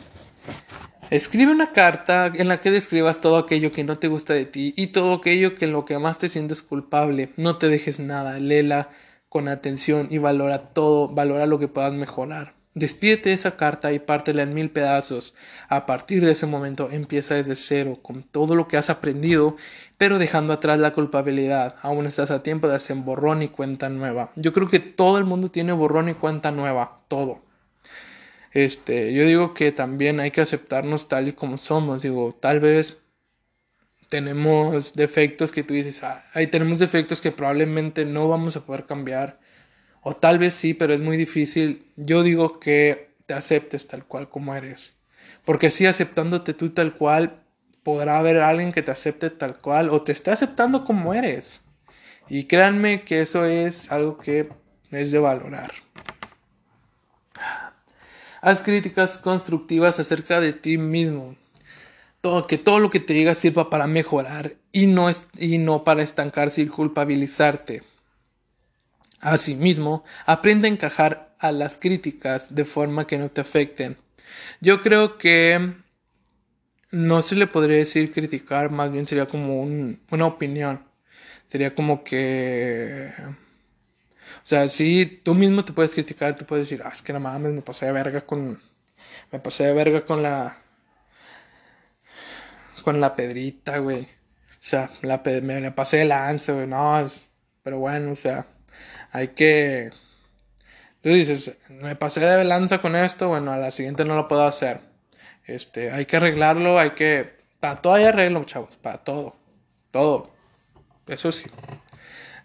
Escribe una carta en la que describas todo aquello que no te gusta de ti y todo aquello que en lo que más te sientes culpable. No te dejes nada, léela con atención y valora todo, valora lo que puedas mejorar. Despídete esa carta y pártela en mil pedazos. A partir de ese momento empieza desde cero, con todo lo que has aprendido, pero dejando atrás la culpabilidad. Aún estás a tiempo de hacer borrón y cuenta nueva. Yo creo que todo el mundo tiene borrón y cuenta nueva, todo. Este, yo digo que también hay que aceptarnos tal y como somos. Digo, tal vez tenemos defectos que tú dices, ah, ahí tenemos defectos que probablemente no vamos a poder cambiar o tal vez sí, pero es muy difícil. Yo digo que te aceptes tal cual como eres. Porque si aceptándote tú tal cual, podrá haber alguien que te acepte tal cual o te esté aceptando como eres. Y créanme que eso es algo que es de valorar. Haz críticas constructivas acerca de ti mismo. Todo, que todo lo que te diga sirva para mejorar y no, y no para estancarse y culpabilizarte. Asimismo, aprende a encajar a las críticas de forma que no te afecten. Yo creo que no se le podría decir criticar, más bien sería como una opinión. Sería como que... O sea, si tú mismo te puedes criticar, tú puedes decir, ah, es que no mames, me pasé de verga con... Me pasé de verga con la... Con la pedrita, güey. O sea, la, me la pasé de lanza, güey. No, pero bueno, o sea hay que... Tú dices, me pasé de lanza con esto, bueno, a la siguiente no lo puedo hacer. Este, hay que arreglarlo, hay que... Para todo hay arreglo, chavos, para todo. Todo. Eso sí.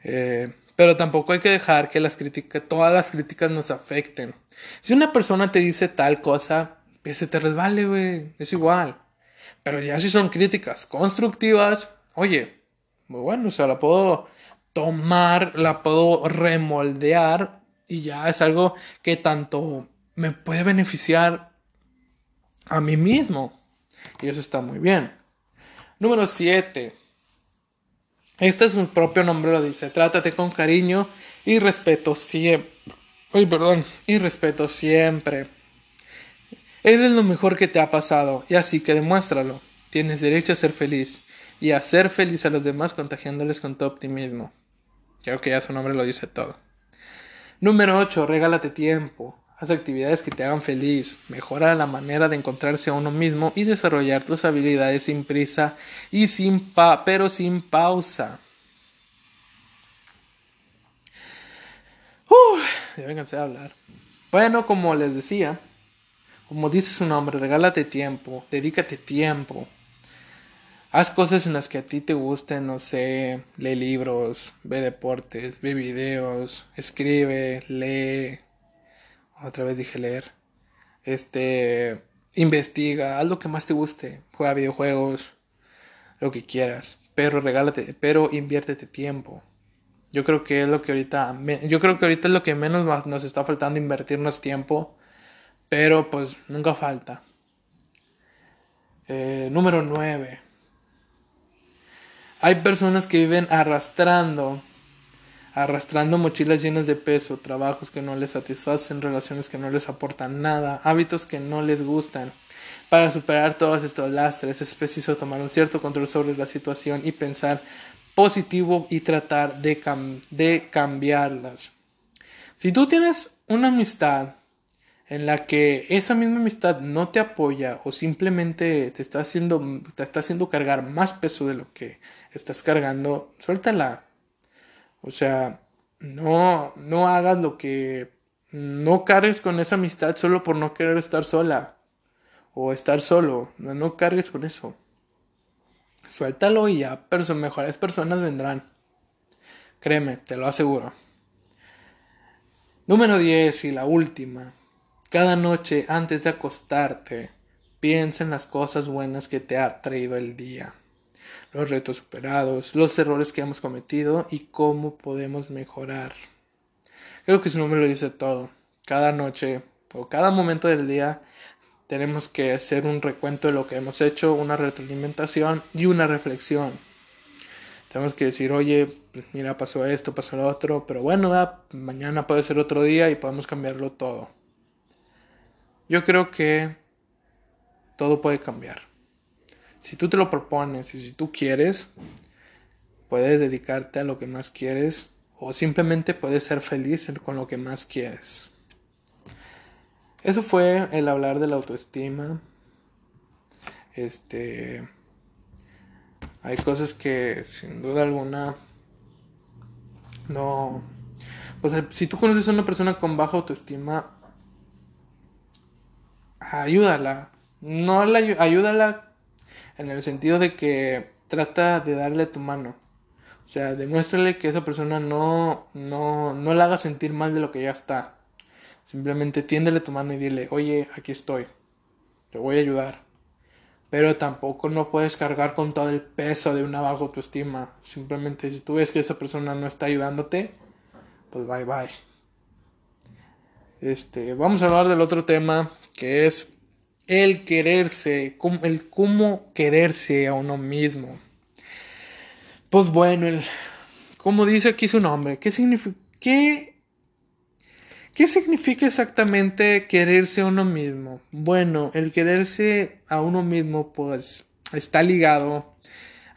Eh, pero tampoco hay que dejar que las críticas, todas las críticas nos afecten. Si una persona te dice tal cosa, pues se te resbale, güey. Es igual. Pero ya si son críticas constructivas, oye, bueno, o sea, la puedo tomar, la puedo remoldear y ya es algo que tanto me puede beneficiar a mí mismo. Y eso está muy bien. Número 7. Este es un propio nombre, lo dice. Trátate con cariño y respeto siempre. Ay, perdón. Y respeto siempre. Eres lo mejor que te ha pasado y así que demuéstralo. Tienes derecho a ser feliz y a hacer feliz a los demás contagiándoles con tu optimismo. Creo que ya su nombre lo dice todo. Número 8. Regálate tiempo. Haz actividades que te hagan feliz. Mejora la manera de encontrarse a uno mismo y desarrollar tus habilidades sin prisa y sin pa pero sin pausa. Uf, ya me a hablar. Bueno, como les decía, como dice su nombre, regálate tiempo, dedícate tiempo. Haz cosas en las que a ti te gusten, no sé, lee libros, ve deportes, ve videos, escribe, lee. Otra vez dije leer. Este, investiga, haz lo que más te guste, juega videojuegos, lo que quieras, pero regálate, pero inviértete tiempo. Yo creo que es lo que ahorita, yo creo que ahorita es lo que menos nos está faltando invertirnos tiempo, pero pues nunca falta. Eh, número 9 hay personas que viven arrastrando, arrastrando mochilas llenas de peso, trabajos que no les satisfacen, relaciones que no les aportan nada, hábitos que no les gustan. Para superar todos estos lastres es preciso tomar un cierto control sobre la situación y pensar positivo y tratar de, de cambiarlas. Si tú tienes una amistad en la que esa misma amistad no te apoya o simplemente te está haciendo, te está haciendo cargar más peso de lo que estás cargando, suéltala. O sea, no, no hagas lo que, no cargues con esa amistad solo por no querer estar sola o estar solo, no, no cargues con eso. Suéltalo y ya mejores personas vendrán. Créeme, te lo aseguro. Número 10 y la última. Cada noche antes de acostarte, piensa en las cosas buenas que te ha traído el día, los retos superados, los errores que hemos cometido y cómo podemos mejorar. Creo que su nombre lo dice todo. Cada noche o cada momento del día tenemos que hacer un recuento de lo que hemos hecho, una retroalimentación y una reflexión. Tenemos que decir, oye, mira, pasó esto, pasó lo otro, pero bueno, mañana puede ser otro día y podemos cambiarlo todo. Yo creo que todo puede cambiar. Si tú te lo propones y si tú quieres, puedes dedicarte a lo que más quieres o simplemente puedes ser feliz con lo que más quieres. eso fue el hablar de la autoestima. Este. Hay cosas que sin duda alguna no. Pues si tú conoces a una persona con baja autoestima, ayúdala. No la ayúdala en el sentido de que trata de darle tu mano. O sea, demuéstrale que esa persona no, no, no la haga sentir mal de lo que ya está. Simplemente tiéndele tu mano y dile, oye, aquí estoy. Te voy a ayudar. Pero tampoco no puedes cargar con todo el peso de una baja autoestima. Simplemente si tú ves que esa persona no está ayudándote, pues bye bye. Este, vamos a hablar del otro tema que es el quererse, el cómo quererse a uno mismo. Pues bueno, el, como dice aquí su nombre, ¿qué significa, qué, qué significa exactamente quererse a uno mismo? Bueno, el quererse a uno mismo pues está ligado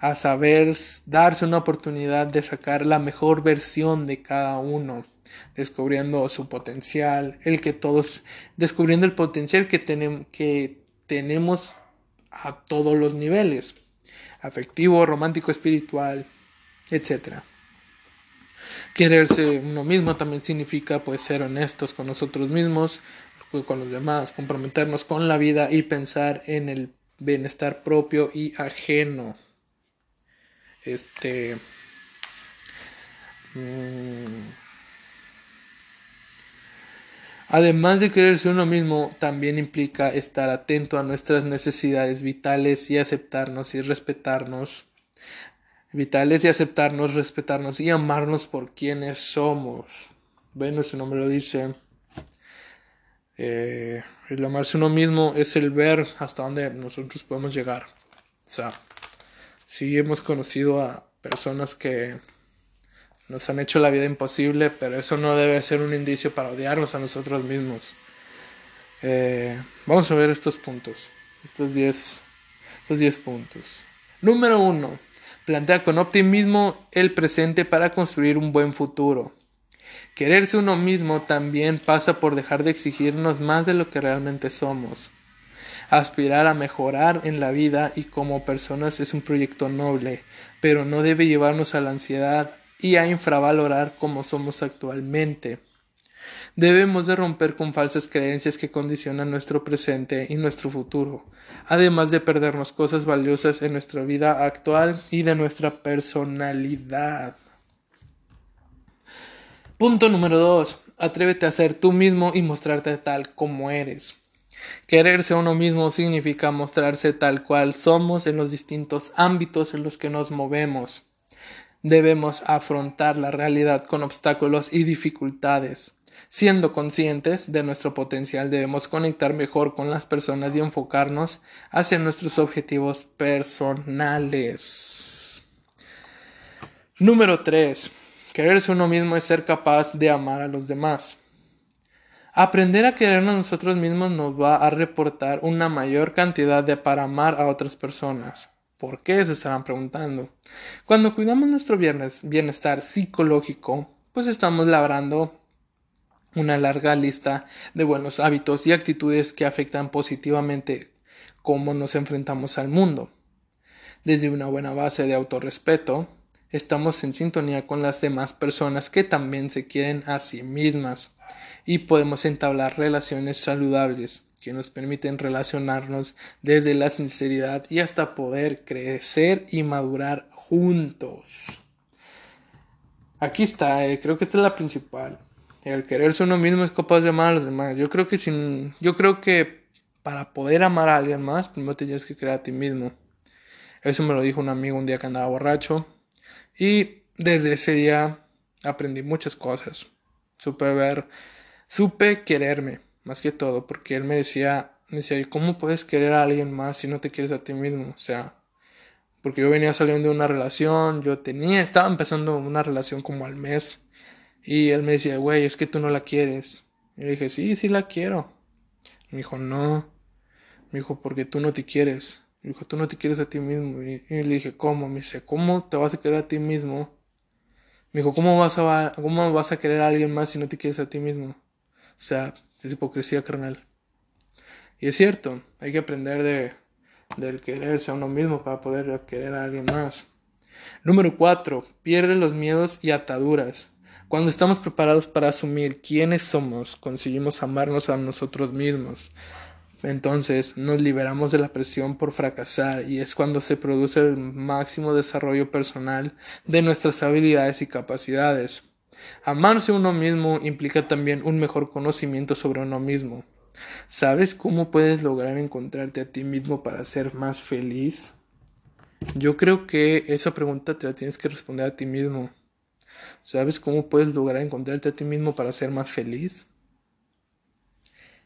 a saber darse una oportunidad de sacar la mejor versión de cada uno descubriendo su potencial, el que todos, descubriendo el potencial que, tenemos que tenemos a todos los niveles, afectivo, romántico, espiritual, etc. Quererse uno mismo también significa pues ser honestos con nosotros mismos, con los demás, comprometernos con la vida y pensar en el bienestar propio y ajeno. Este mm, Además de quererse uno mismo, también implica estar atento a nuestras necesidades vitales y aceptarnos y respetarnos. Vitales y aceptarnos, respetarnos y amarnos por quienes somos. Bueno, su nombre lo dice. Eh, el amarse uno mismo es el ver hasta dónde nosotros podemos llegar. O sea, si hemos conocido a personas que nos han hecho la vida imposible, pero eso no debe ser un indicio para odiarnos a nosotros mismos. Eh, vamos a ver estos puntos, estos 10 estos diez puntos. Número 1. Plantea con optimismo el presente para construir un buen futuro. Quererse uno mismo también pasa por dejar de exigirnos más de lo que realmente somos. Aspirar a mejorar en la vida y como personas es un proyecto noble, pero no debe llevarnos a la ansiedad y a infravalorar como somos actualmente. Debemos de romper con falsas creencias que condicionan nuestro presente y nuestro futuro, además de perdernos cosas valiosas en nuestra vida actual y de nuestra personalidad. Punto número 2. Atrévete a ser tú mismo y mostrarte tal como eres. Quererse a uno mismo significa mostrarse tal cual somos en los distintos ámbitos en los que nos movemos debemos afrontar la realidad con obstáculos y dificultades. Siendo conscientes de nuestro potencial debemos conectar mejor con las personas y enfocarnos hacia nuestros objetivos personales. Número 3. Quererse uno mismo es ser capaz de amar a los demás. Aprender a querernos nosotros mismos nos va a reportar una mayor cantidad de para amar a otras personas. ¿Por qué? Se estarán preguntando. Cuando cuidamos nuestro bienestar psicológico, pues estamos labrando una larga lista de buenos hábitos y actitudes que afectan positivamente cómo nos enfrentamos al mundo. Desde una buena base de autorrespeto, estamos en sintonía con las demás personas que también se quieren a sí mismas y podemos entablar relaciones saludables que nos permiten relacionarnos desde la sinceridad y hasta poder crecer y madurar juntos. Aquí está, eh, creo que esta es la principal. El quererse uno mismo es capaz de amar a los demás. Yo creo que sin, yo creo que para poder amar a alguien más, primero tienes que creer a ti mismo. Eso me lo dijo un amigo un día que andaba borracho. Y desde ese día aprendí muchas cosas. Supe ver, supe quererme más que todo, porque él me decía, me decía, ¿cómo puedes querer a alguien más si no te quieres a ti mismo? O sea, porque yo venía saliendo de una relación, yo tenía, estaba empezando una relación como al mes, y él me decía, güey, es que tú no la quieres. Y le dije, sí, sí la quiero. me dijo, no. Me dijo, porque tú no te quieres. Me dijo, tú no te quieres a ti mismo. Y, y, le dije, ¿cómo? Me dice, ¿cómo te vas a querer a ti mismo? Me dijo, ¿cómo vas a, cómo vas a querer a alguien más si no te quieres a ti mismo? O sea, es hipocresía carnal. Y es cierto, hay que aprender de, del quererse a uno mismo para poder querer a alguien más. Número 4. Pierde los miedos y ataduras. Cuando estamos preparados para asumir quiénes somos, conseguimos amarnos a nosotros mismos. Entonces nos liberamos de la presión por fracasar y es cuando se produce el máximo desarrollo personal de nuestras habilidades y capacidades. Amarse uno mismo implica también un mejor conocimiento sobre uno mismo. ¿Sabes cómo puedes lograr encontrarte a ti mismo para ser más feliz? Yo creo que esa pregunta te la tienes que responder a ti mismo. ¿Sabes cómo puedes lograr encontrarte a ti mismo para ser más feliz?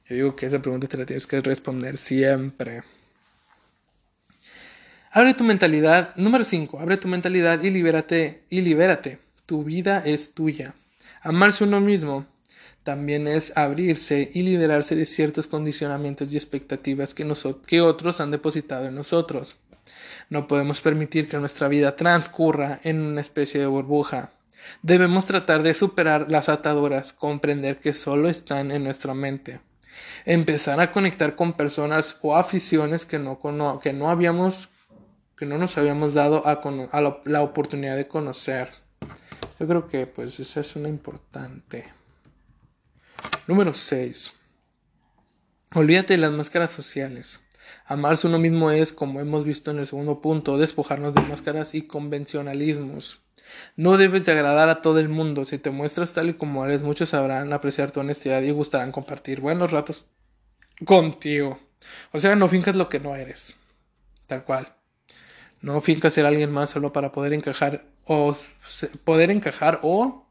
Yo digo que esa pregunta te la tienes que responder siempre. Abre tu mentalidad. Número 5. Abre tu mentalidad y libérate. Y libérate. Tu vida es tuya. Amarse uno mismo también es abrirse y liberarse de ciertos condicionamientos y expectativas que, que otros han depositado en nosotros. No podemos permitir que nuestra vida transcurra en una especie de burbuja. Debemos tratar de superar las ataduras, comprender que solo están en nuestra mente. Empezar a conectar con personas o aficiones que no, que no habíamos que no nos habíamos dado a, la, la, oportunidad de conocer. Yo creo que pues esa es una importante. Número 6. Olvídate de las máscaras sociales. Amarse uno mismo es, como hemos visto en el segundo punto, despojarnos de máscaras y convencionalismos. No debes de agradar a todo el mundo. Si te muestras tal y como eres, muchos sabrán apreciar tu honestidad y gustarán compartir buenos ratos contigo. O sea, no fincas lo que no eres. Tal cual. No fincas ser alguien más solo para poder encajar o poder encajar o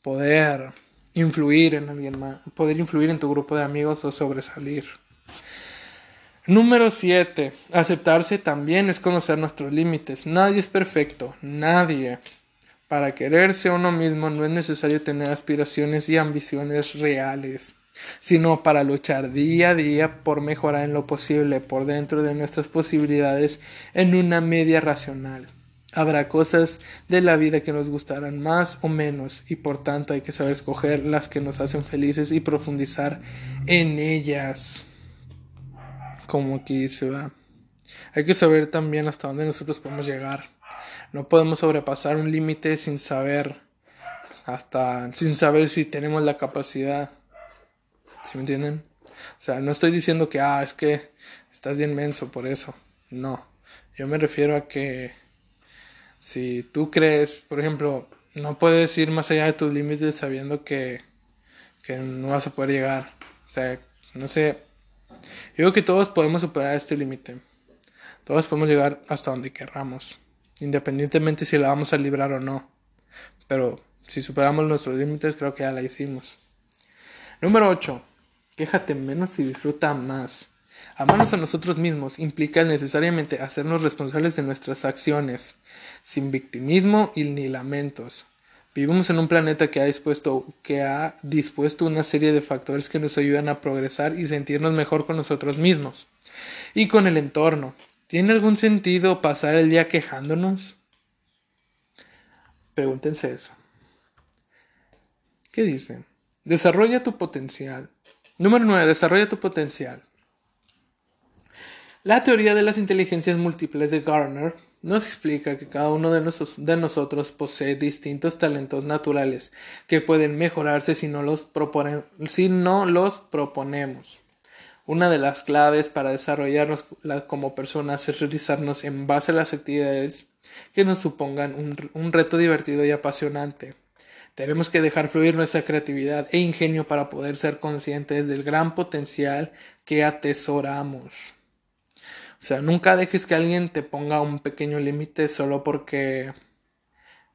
poder influir en alguien más, poder influir en tu grupo de amigos o sobresalir. Número 7. Aceptarse también es conocer nuestros límites. Nadie es perfecto, nadie. Para quererse a uno mismo no es necesario tener aspiraciones y ambiciones reales, sino para luchar día a día por mejorar en lo posible por dentro de nuestras posibilidades en una media racional. Habrá cosas de la vida que nos gustarán más o menos y por tanto hay que saber escoger las que nos hacen felices y profundizar en ellas como aquí se va. Hay que saber también hasta dónde nosotros podemos llegar. No podemos sobrepasar un límite sin saber hasta sin saber si tenemos la capacidad. ¿Sí me entienden? O sea, no estoy diciendo que ah, es que estás bien menso por eso. No. Yo me refiero a que si tú crees, por ejemplo, no puedes ir más allá de tus límites sabiendo que que no vas a poder llegar. O sea, no sé, yo creo que todos podemos superar este límite. Todos podemos llegar hasta donde querramos, independientemente si la vamos a librar o no. Pero si superamos nuestros límites, creo que ya la hicimos. Número 8. Quéjate menos y disfruta más. Amarnos a nosotros mismos implica necesariamente hacernos responsables de nuestras acciones, sin victimismo y ni lamentos. Vivimos en un planeta que ha dispuesto, que ha dispuesto una serie de factores que nos ayudan a progresar y sentirnos mejor con nosotros mismos y con el entorno. ¿Tiene algún sentido pasar el día quejándonos? Pregúntense eso. ¿Qué dicen? Desarrolla tu potencial. Número 9. Desarrolla tu potencial. La teoría de las inteligencias múltiples de Garner nos explica que cada uno de, nosotros posee distintos talentos naturales que pueden mejorarse si no, los proponemos. Una de las claves para desarrollarnos como personas es realizarnos en base a las actividades que nos supongan un reto divertido y apasionante. Tenemos que dejar fluir nuestra creatividad e ingenio para poder ser conscientes del gran potencial que atesoramos. O sea, nunca dejes que alguien te ponga un pequeño límite solo porque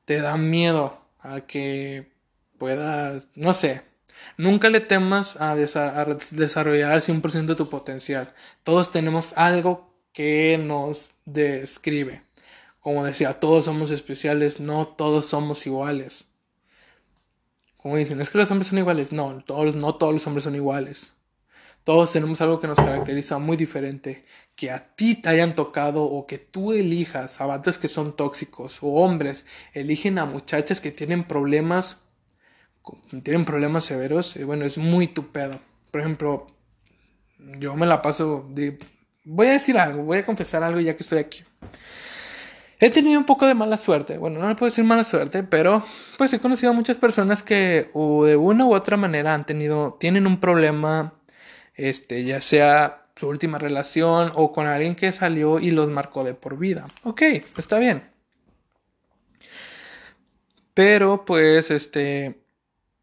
te da miedo a que puedas, no sé, nunca le temas a, desarrollar al 100% tu potencial. Todos tenemos algo que nos describe. Como decía, todos somos especiales, no todos somos iguales. Como dicen, es que los hombres son iguales. No, todos, no todos los hombres son iguales. Todos tenemos algo que nos caracteriza muy diferente. Que a ti te hayan tocado o que tú elijas a que son tóxicos o hombres eligen a muchachas que tienen problemas, tienen problemas severos, y bueno, es muy tu Por ejemplo, yo me la paso de... Voy a decir algo, voy a confesar algo ya que estoy aquí. He tenido un poco de mala suerte. Bueno, no le puedo decir mala suerte, pero pues he conocido a muchas personas que o de una u otra manera han tenido, tienen un problema, este, ya sea su última relación o con alguien que salió y los marcó de por vida. Ok, está bien. Pero pues, este,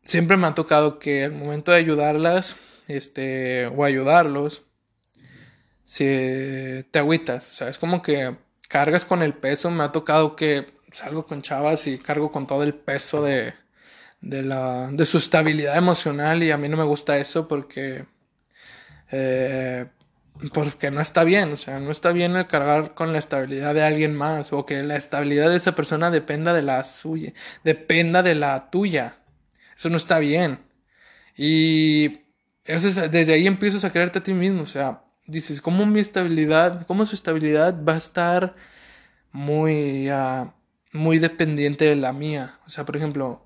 siempre me ha tocado que al momento de ayudarlas, este, o ayudarlos, si te agüitas, o sea, es como que cargas con el peso. Me ha tocado que salgo con chavas y cargo con todo el peso de, de, la, de su estabilidad emocional y a mí no me gusta eso porque, eh, porque no está bien. O sea, no está bien el cargar con la estabilidad de alguien más o que la estabilidad de esa persona dependa de la suya, dependa de la tuya. Eso no está bien. Y eso desde ahí empiezas a quererte a ti mismo. O sea, dices, ¿cómo mi estabilidad, cómo su estabilidad va a estar muy, ah, muy dependiente de la mía? O sea, por ejemplo,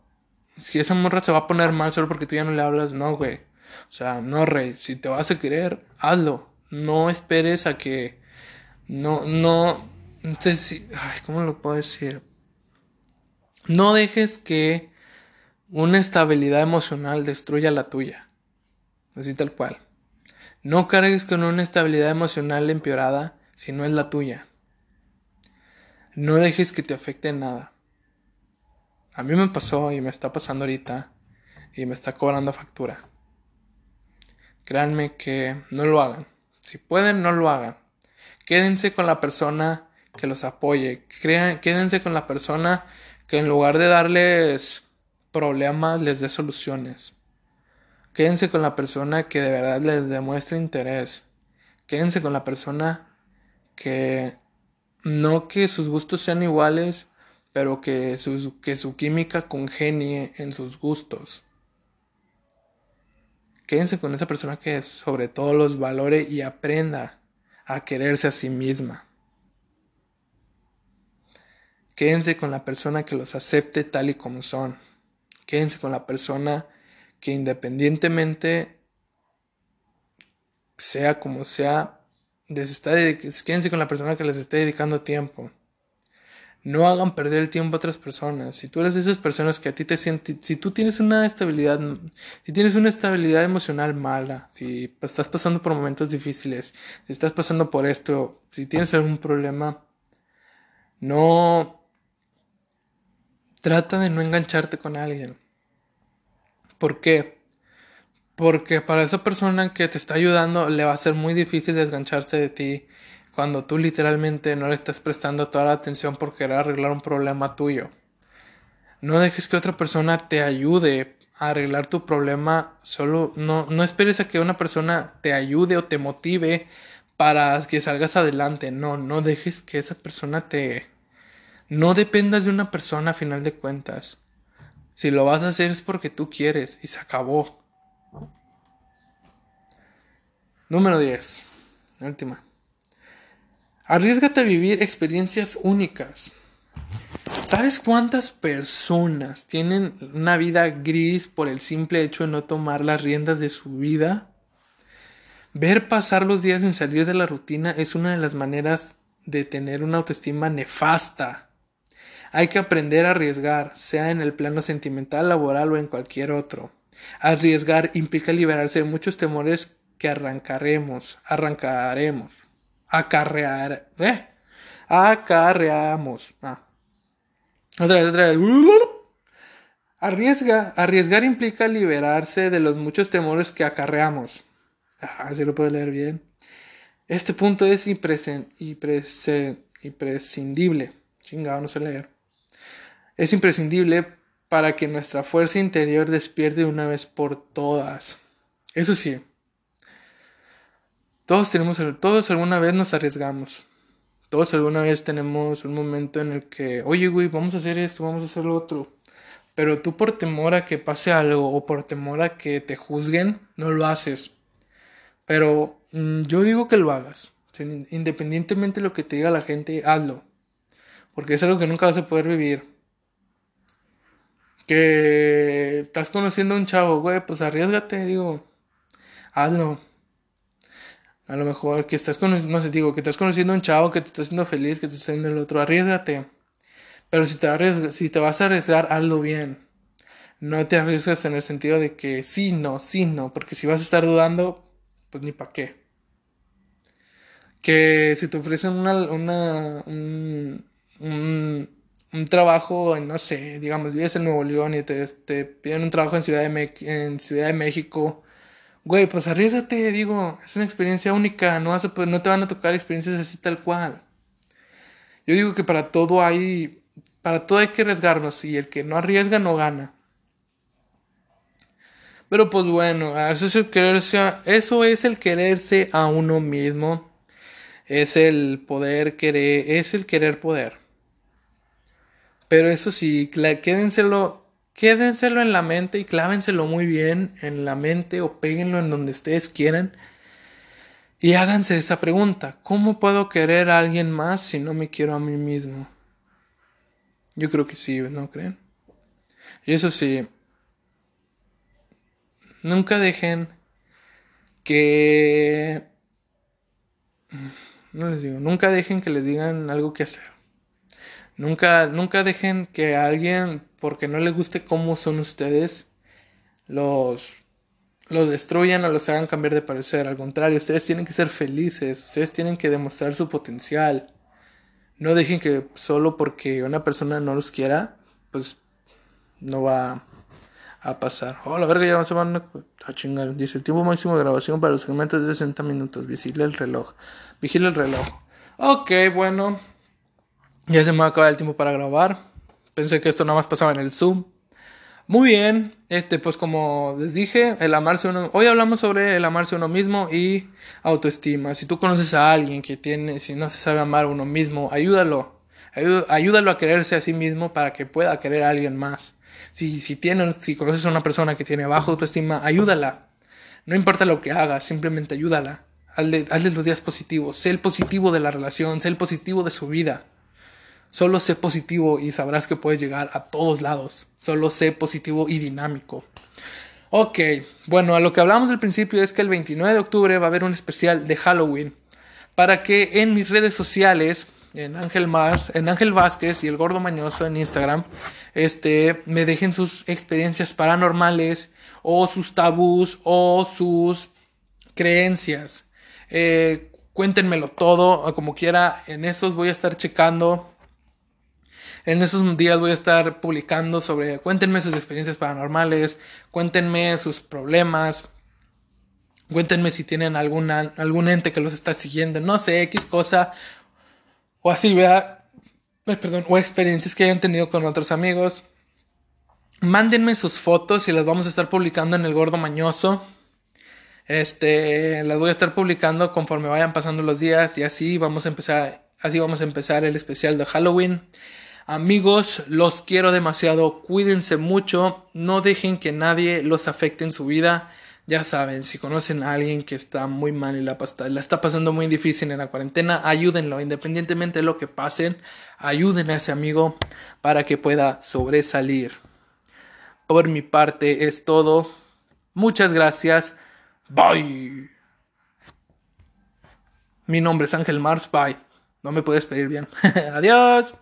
si esa morra se va a poner mal solo porque tú ya no le hablas, no, güey. O sea, no, rey, si te vas a querer, hazlo. No esperes a que, no, no, si, ay, ¿cómo lo puedo decir? No dejes que una estabilidad emocional destruya la tuya. Así tal cual. No cargues con una estabilidad emocional empeorada si no es la tuya. No dejes que te afecte nada. A mí me pasó y me está pasando ahorita y me está cobrando factura. Créanme que no lo hagan. Si pueden, no lo hagan. Quédense con la persona que los apoye. quédense con la persona que en lugar de darles problemas les dé soluciones. Quédense con la persona que de verdad les demuestre interés. Quédense con la persona que no que sus gustos sean iguales, pero que su, que su química congenie en sus gustos. Quédense con esa persona que sobre todo los valore y aprenda a quererse a sí misma. Quédense con la persona que los acepte tal y como son. Quédense con la persona que independientemente sea como sea, quédense con la persona que les esté dedicando tiempo. No hagan perder el tiempo a otras personas. Si tú eres de esas personas que a ti te sientes, si tú tienes una estabilidad, si tienes una estabilidad emocional mala, si estás pasando por momentos difíciles, si estás pasando por esto, si tienes algún problema, no trata de no engancharte con alguien. ¿Por qué? Porque para esa persona que te está ayudando le va a ser muy difícil desgancharse de ti cuando tú literalmente no le estás prestando toda la atención por querer arreglar un problema tuyo. No dejes que otra persona te ayude a arreglar tu problema, solo no, no esperes a que una persona te ayude o te motive para que salgas adelante. No, no dejes que esa persona te... No dependas de una persona a final de cuentas. Si lo vas a hacer es porque tú quieres y se acabó. Número 10. Última. Arriesgate a vivir experiencias únicas. ¿Sabes cuántas personas tienen una vida gris por el simple hecho de no tomar las riendas de su vida? Ver pasar los días sin salir de la rutina es una de las maneras de tener una autoestima nefasta. Hay que aprender a arriesgar, sea en el plano sentimental, laboral o en cualquier otro. Arriesgar implica liberarse de muchos temores que arrancaremos, arrancaremos, acarrear, ¿eh? Acarreamos. Ah. Otra vez, otra vez. Arriesga, arriesgar implica liberarse de los muchos temores que acarreamos. Ah, lo puedo leer bien. Este punto es imprescindible. Chingado, no sé leer es imprescindible para que nuestra fuerza interior despierte una vez por todas. Eso sí, todos tenemos, todos alguna vez nos arriesgamos. Todos alguna vez tenemos un momento en el que, oye, güey, vamos a hacer esto, vamos a hacer lo otro. Pero tú por temor a que pase algo o por temor a que te juzguen, no lo haces. Pero mm, yo digo que lo hagas. Independientemente de lo que te diga la gente, hazlo. Porque es algo que nunca vas a poder vivir que estás conociendo a un chavo, güey, pues arriesgate, digo, hazlo. A lo mejor que estás con, no sé, digo, que estás conociendo un chavo que te está haciendo feliz, que te está haciendo el otro, arriesgate. Pero si te, si te vas a arriesgar, hazlo bien. No te arriesgues en el sentido de que sí, no, sí, no, porque si vas a estar dudando, pues ni para qué. Que si te ofrecen una, una un, un, trabajo, no sé, digamos, vives en Nuevo León y te, te piden un trabajo en Ciudad de, en Ciudad de México, güey, pues arriesgate, digo, es una experiencia única, no, vas a, no te van a tocar experiencias así tal cual. Yo digo que para todo hay, para todo hay que arriesgarnos y el que no arriesga no gana. Pero pues bueno, eso es el quererse, eso es el quererse a uno mismo. Es el poder querer, es el querer poder. Pero eso sí, quédenselo, quédenselo en la mente y clávenselo muy bien en la mente o péguenlo en donde ustedes quieran. Y háganse esa pregunta, ¿cómo puedo querer a alguien más si no me quiero a mí mismo? Yo creo que sí, ¿no creen? Y eso sí, Nunca dejen que... No les digo, nunca dejen que les digan algo que hacer. Nunca, nunca dejen que alguien, porque no le guste cómo son ustedes, los, los destruyan o los hagan cambiar de parecer. Al contrario, ustedes tienen que ser felices, ustedes tienen que demostrar su potencial. No dejen que solo porque una persona no los quiera, pues no va a pasar. Oh, la verga, ya se van a chingar. Dice el tiempo máximo de grabación para los segmentos de 60 minutos. Vigila el reloj. Vigila el reloj. Ok, bueno. Ya se me va a acabar el tiempo para grabar. Pensé que esto nada más pasaba en el Zoom. Muy bien. Este, pues como les dije, el amarse uno. Hoy hablamos sobre el amarse uno mismo y autoestima. Si tú conoces a alguien que tiene, si no se sabe amar a uno mismo, ayúdalo. Ayúdalo a quererse a sí mismo para que pueda querer a alguien más. Si, si, tienes, si conoces a una persona que tiene baja autoestima, ayúdala. No importa lo que haga, simplemente ayúdala. Hazle los días positivos. Sé el positivo de la relación, sé el positivo de su vida. Solo sé positivo y sabrás que puedes llegar a todos lados. Solo sé positivo y dinámico. Ok, bueno, a lo que hablamos al principio es que el 29 de octubre va a haber un especial de Halloween. Para que en mis redes sociales en Ángel Mars, en Ángel Vázquez y el Gordo Mañoso en Instagram, este, me dejen sus experiencias paranormales o sus tabús o sus creencias. Eh, cuéntenmelo todo, como quiera, en esos voy a estar checando. En esos días voy a estar publicando sobre, cuéntenme sus experiencias paranormales, cuéntenme sus problemas, cuéntenme si tienen alguna, algún ente que los está siguiendo, no sé, X cosa, o así, vea, perdón, o experiencias que hayan tenido con otros amigos. Mándenme sus fotos y las vamos a estar publicando en el Gordo Mañoso. Este, las voy a estar publicando conforme vayan pasando los días y así vamos a empezar, así vamos a empezar el especial de Halloween. Amigos, los quiero demasiado, cuídense mucho, no dejen que nadie los afecte en su vida. Ya saben, si conocen a alguien que está muy mal y la, la está pasando muy difícil en la cuarentena, ayúdenlo, independientemente de lo que pasen, ayuden a ese amigo para que pueda sobresalir. Por mi parte es todo. Muchas gracias. Bye. Mi nombre es Ángel Mars. Bye. No me puedes pedir bien. [LAUGHS] Adiós.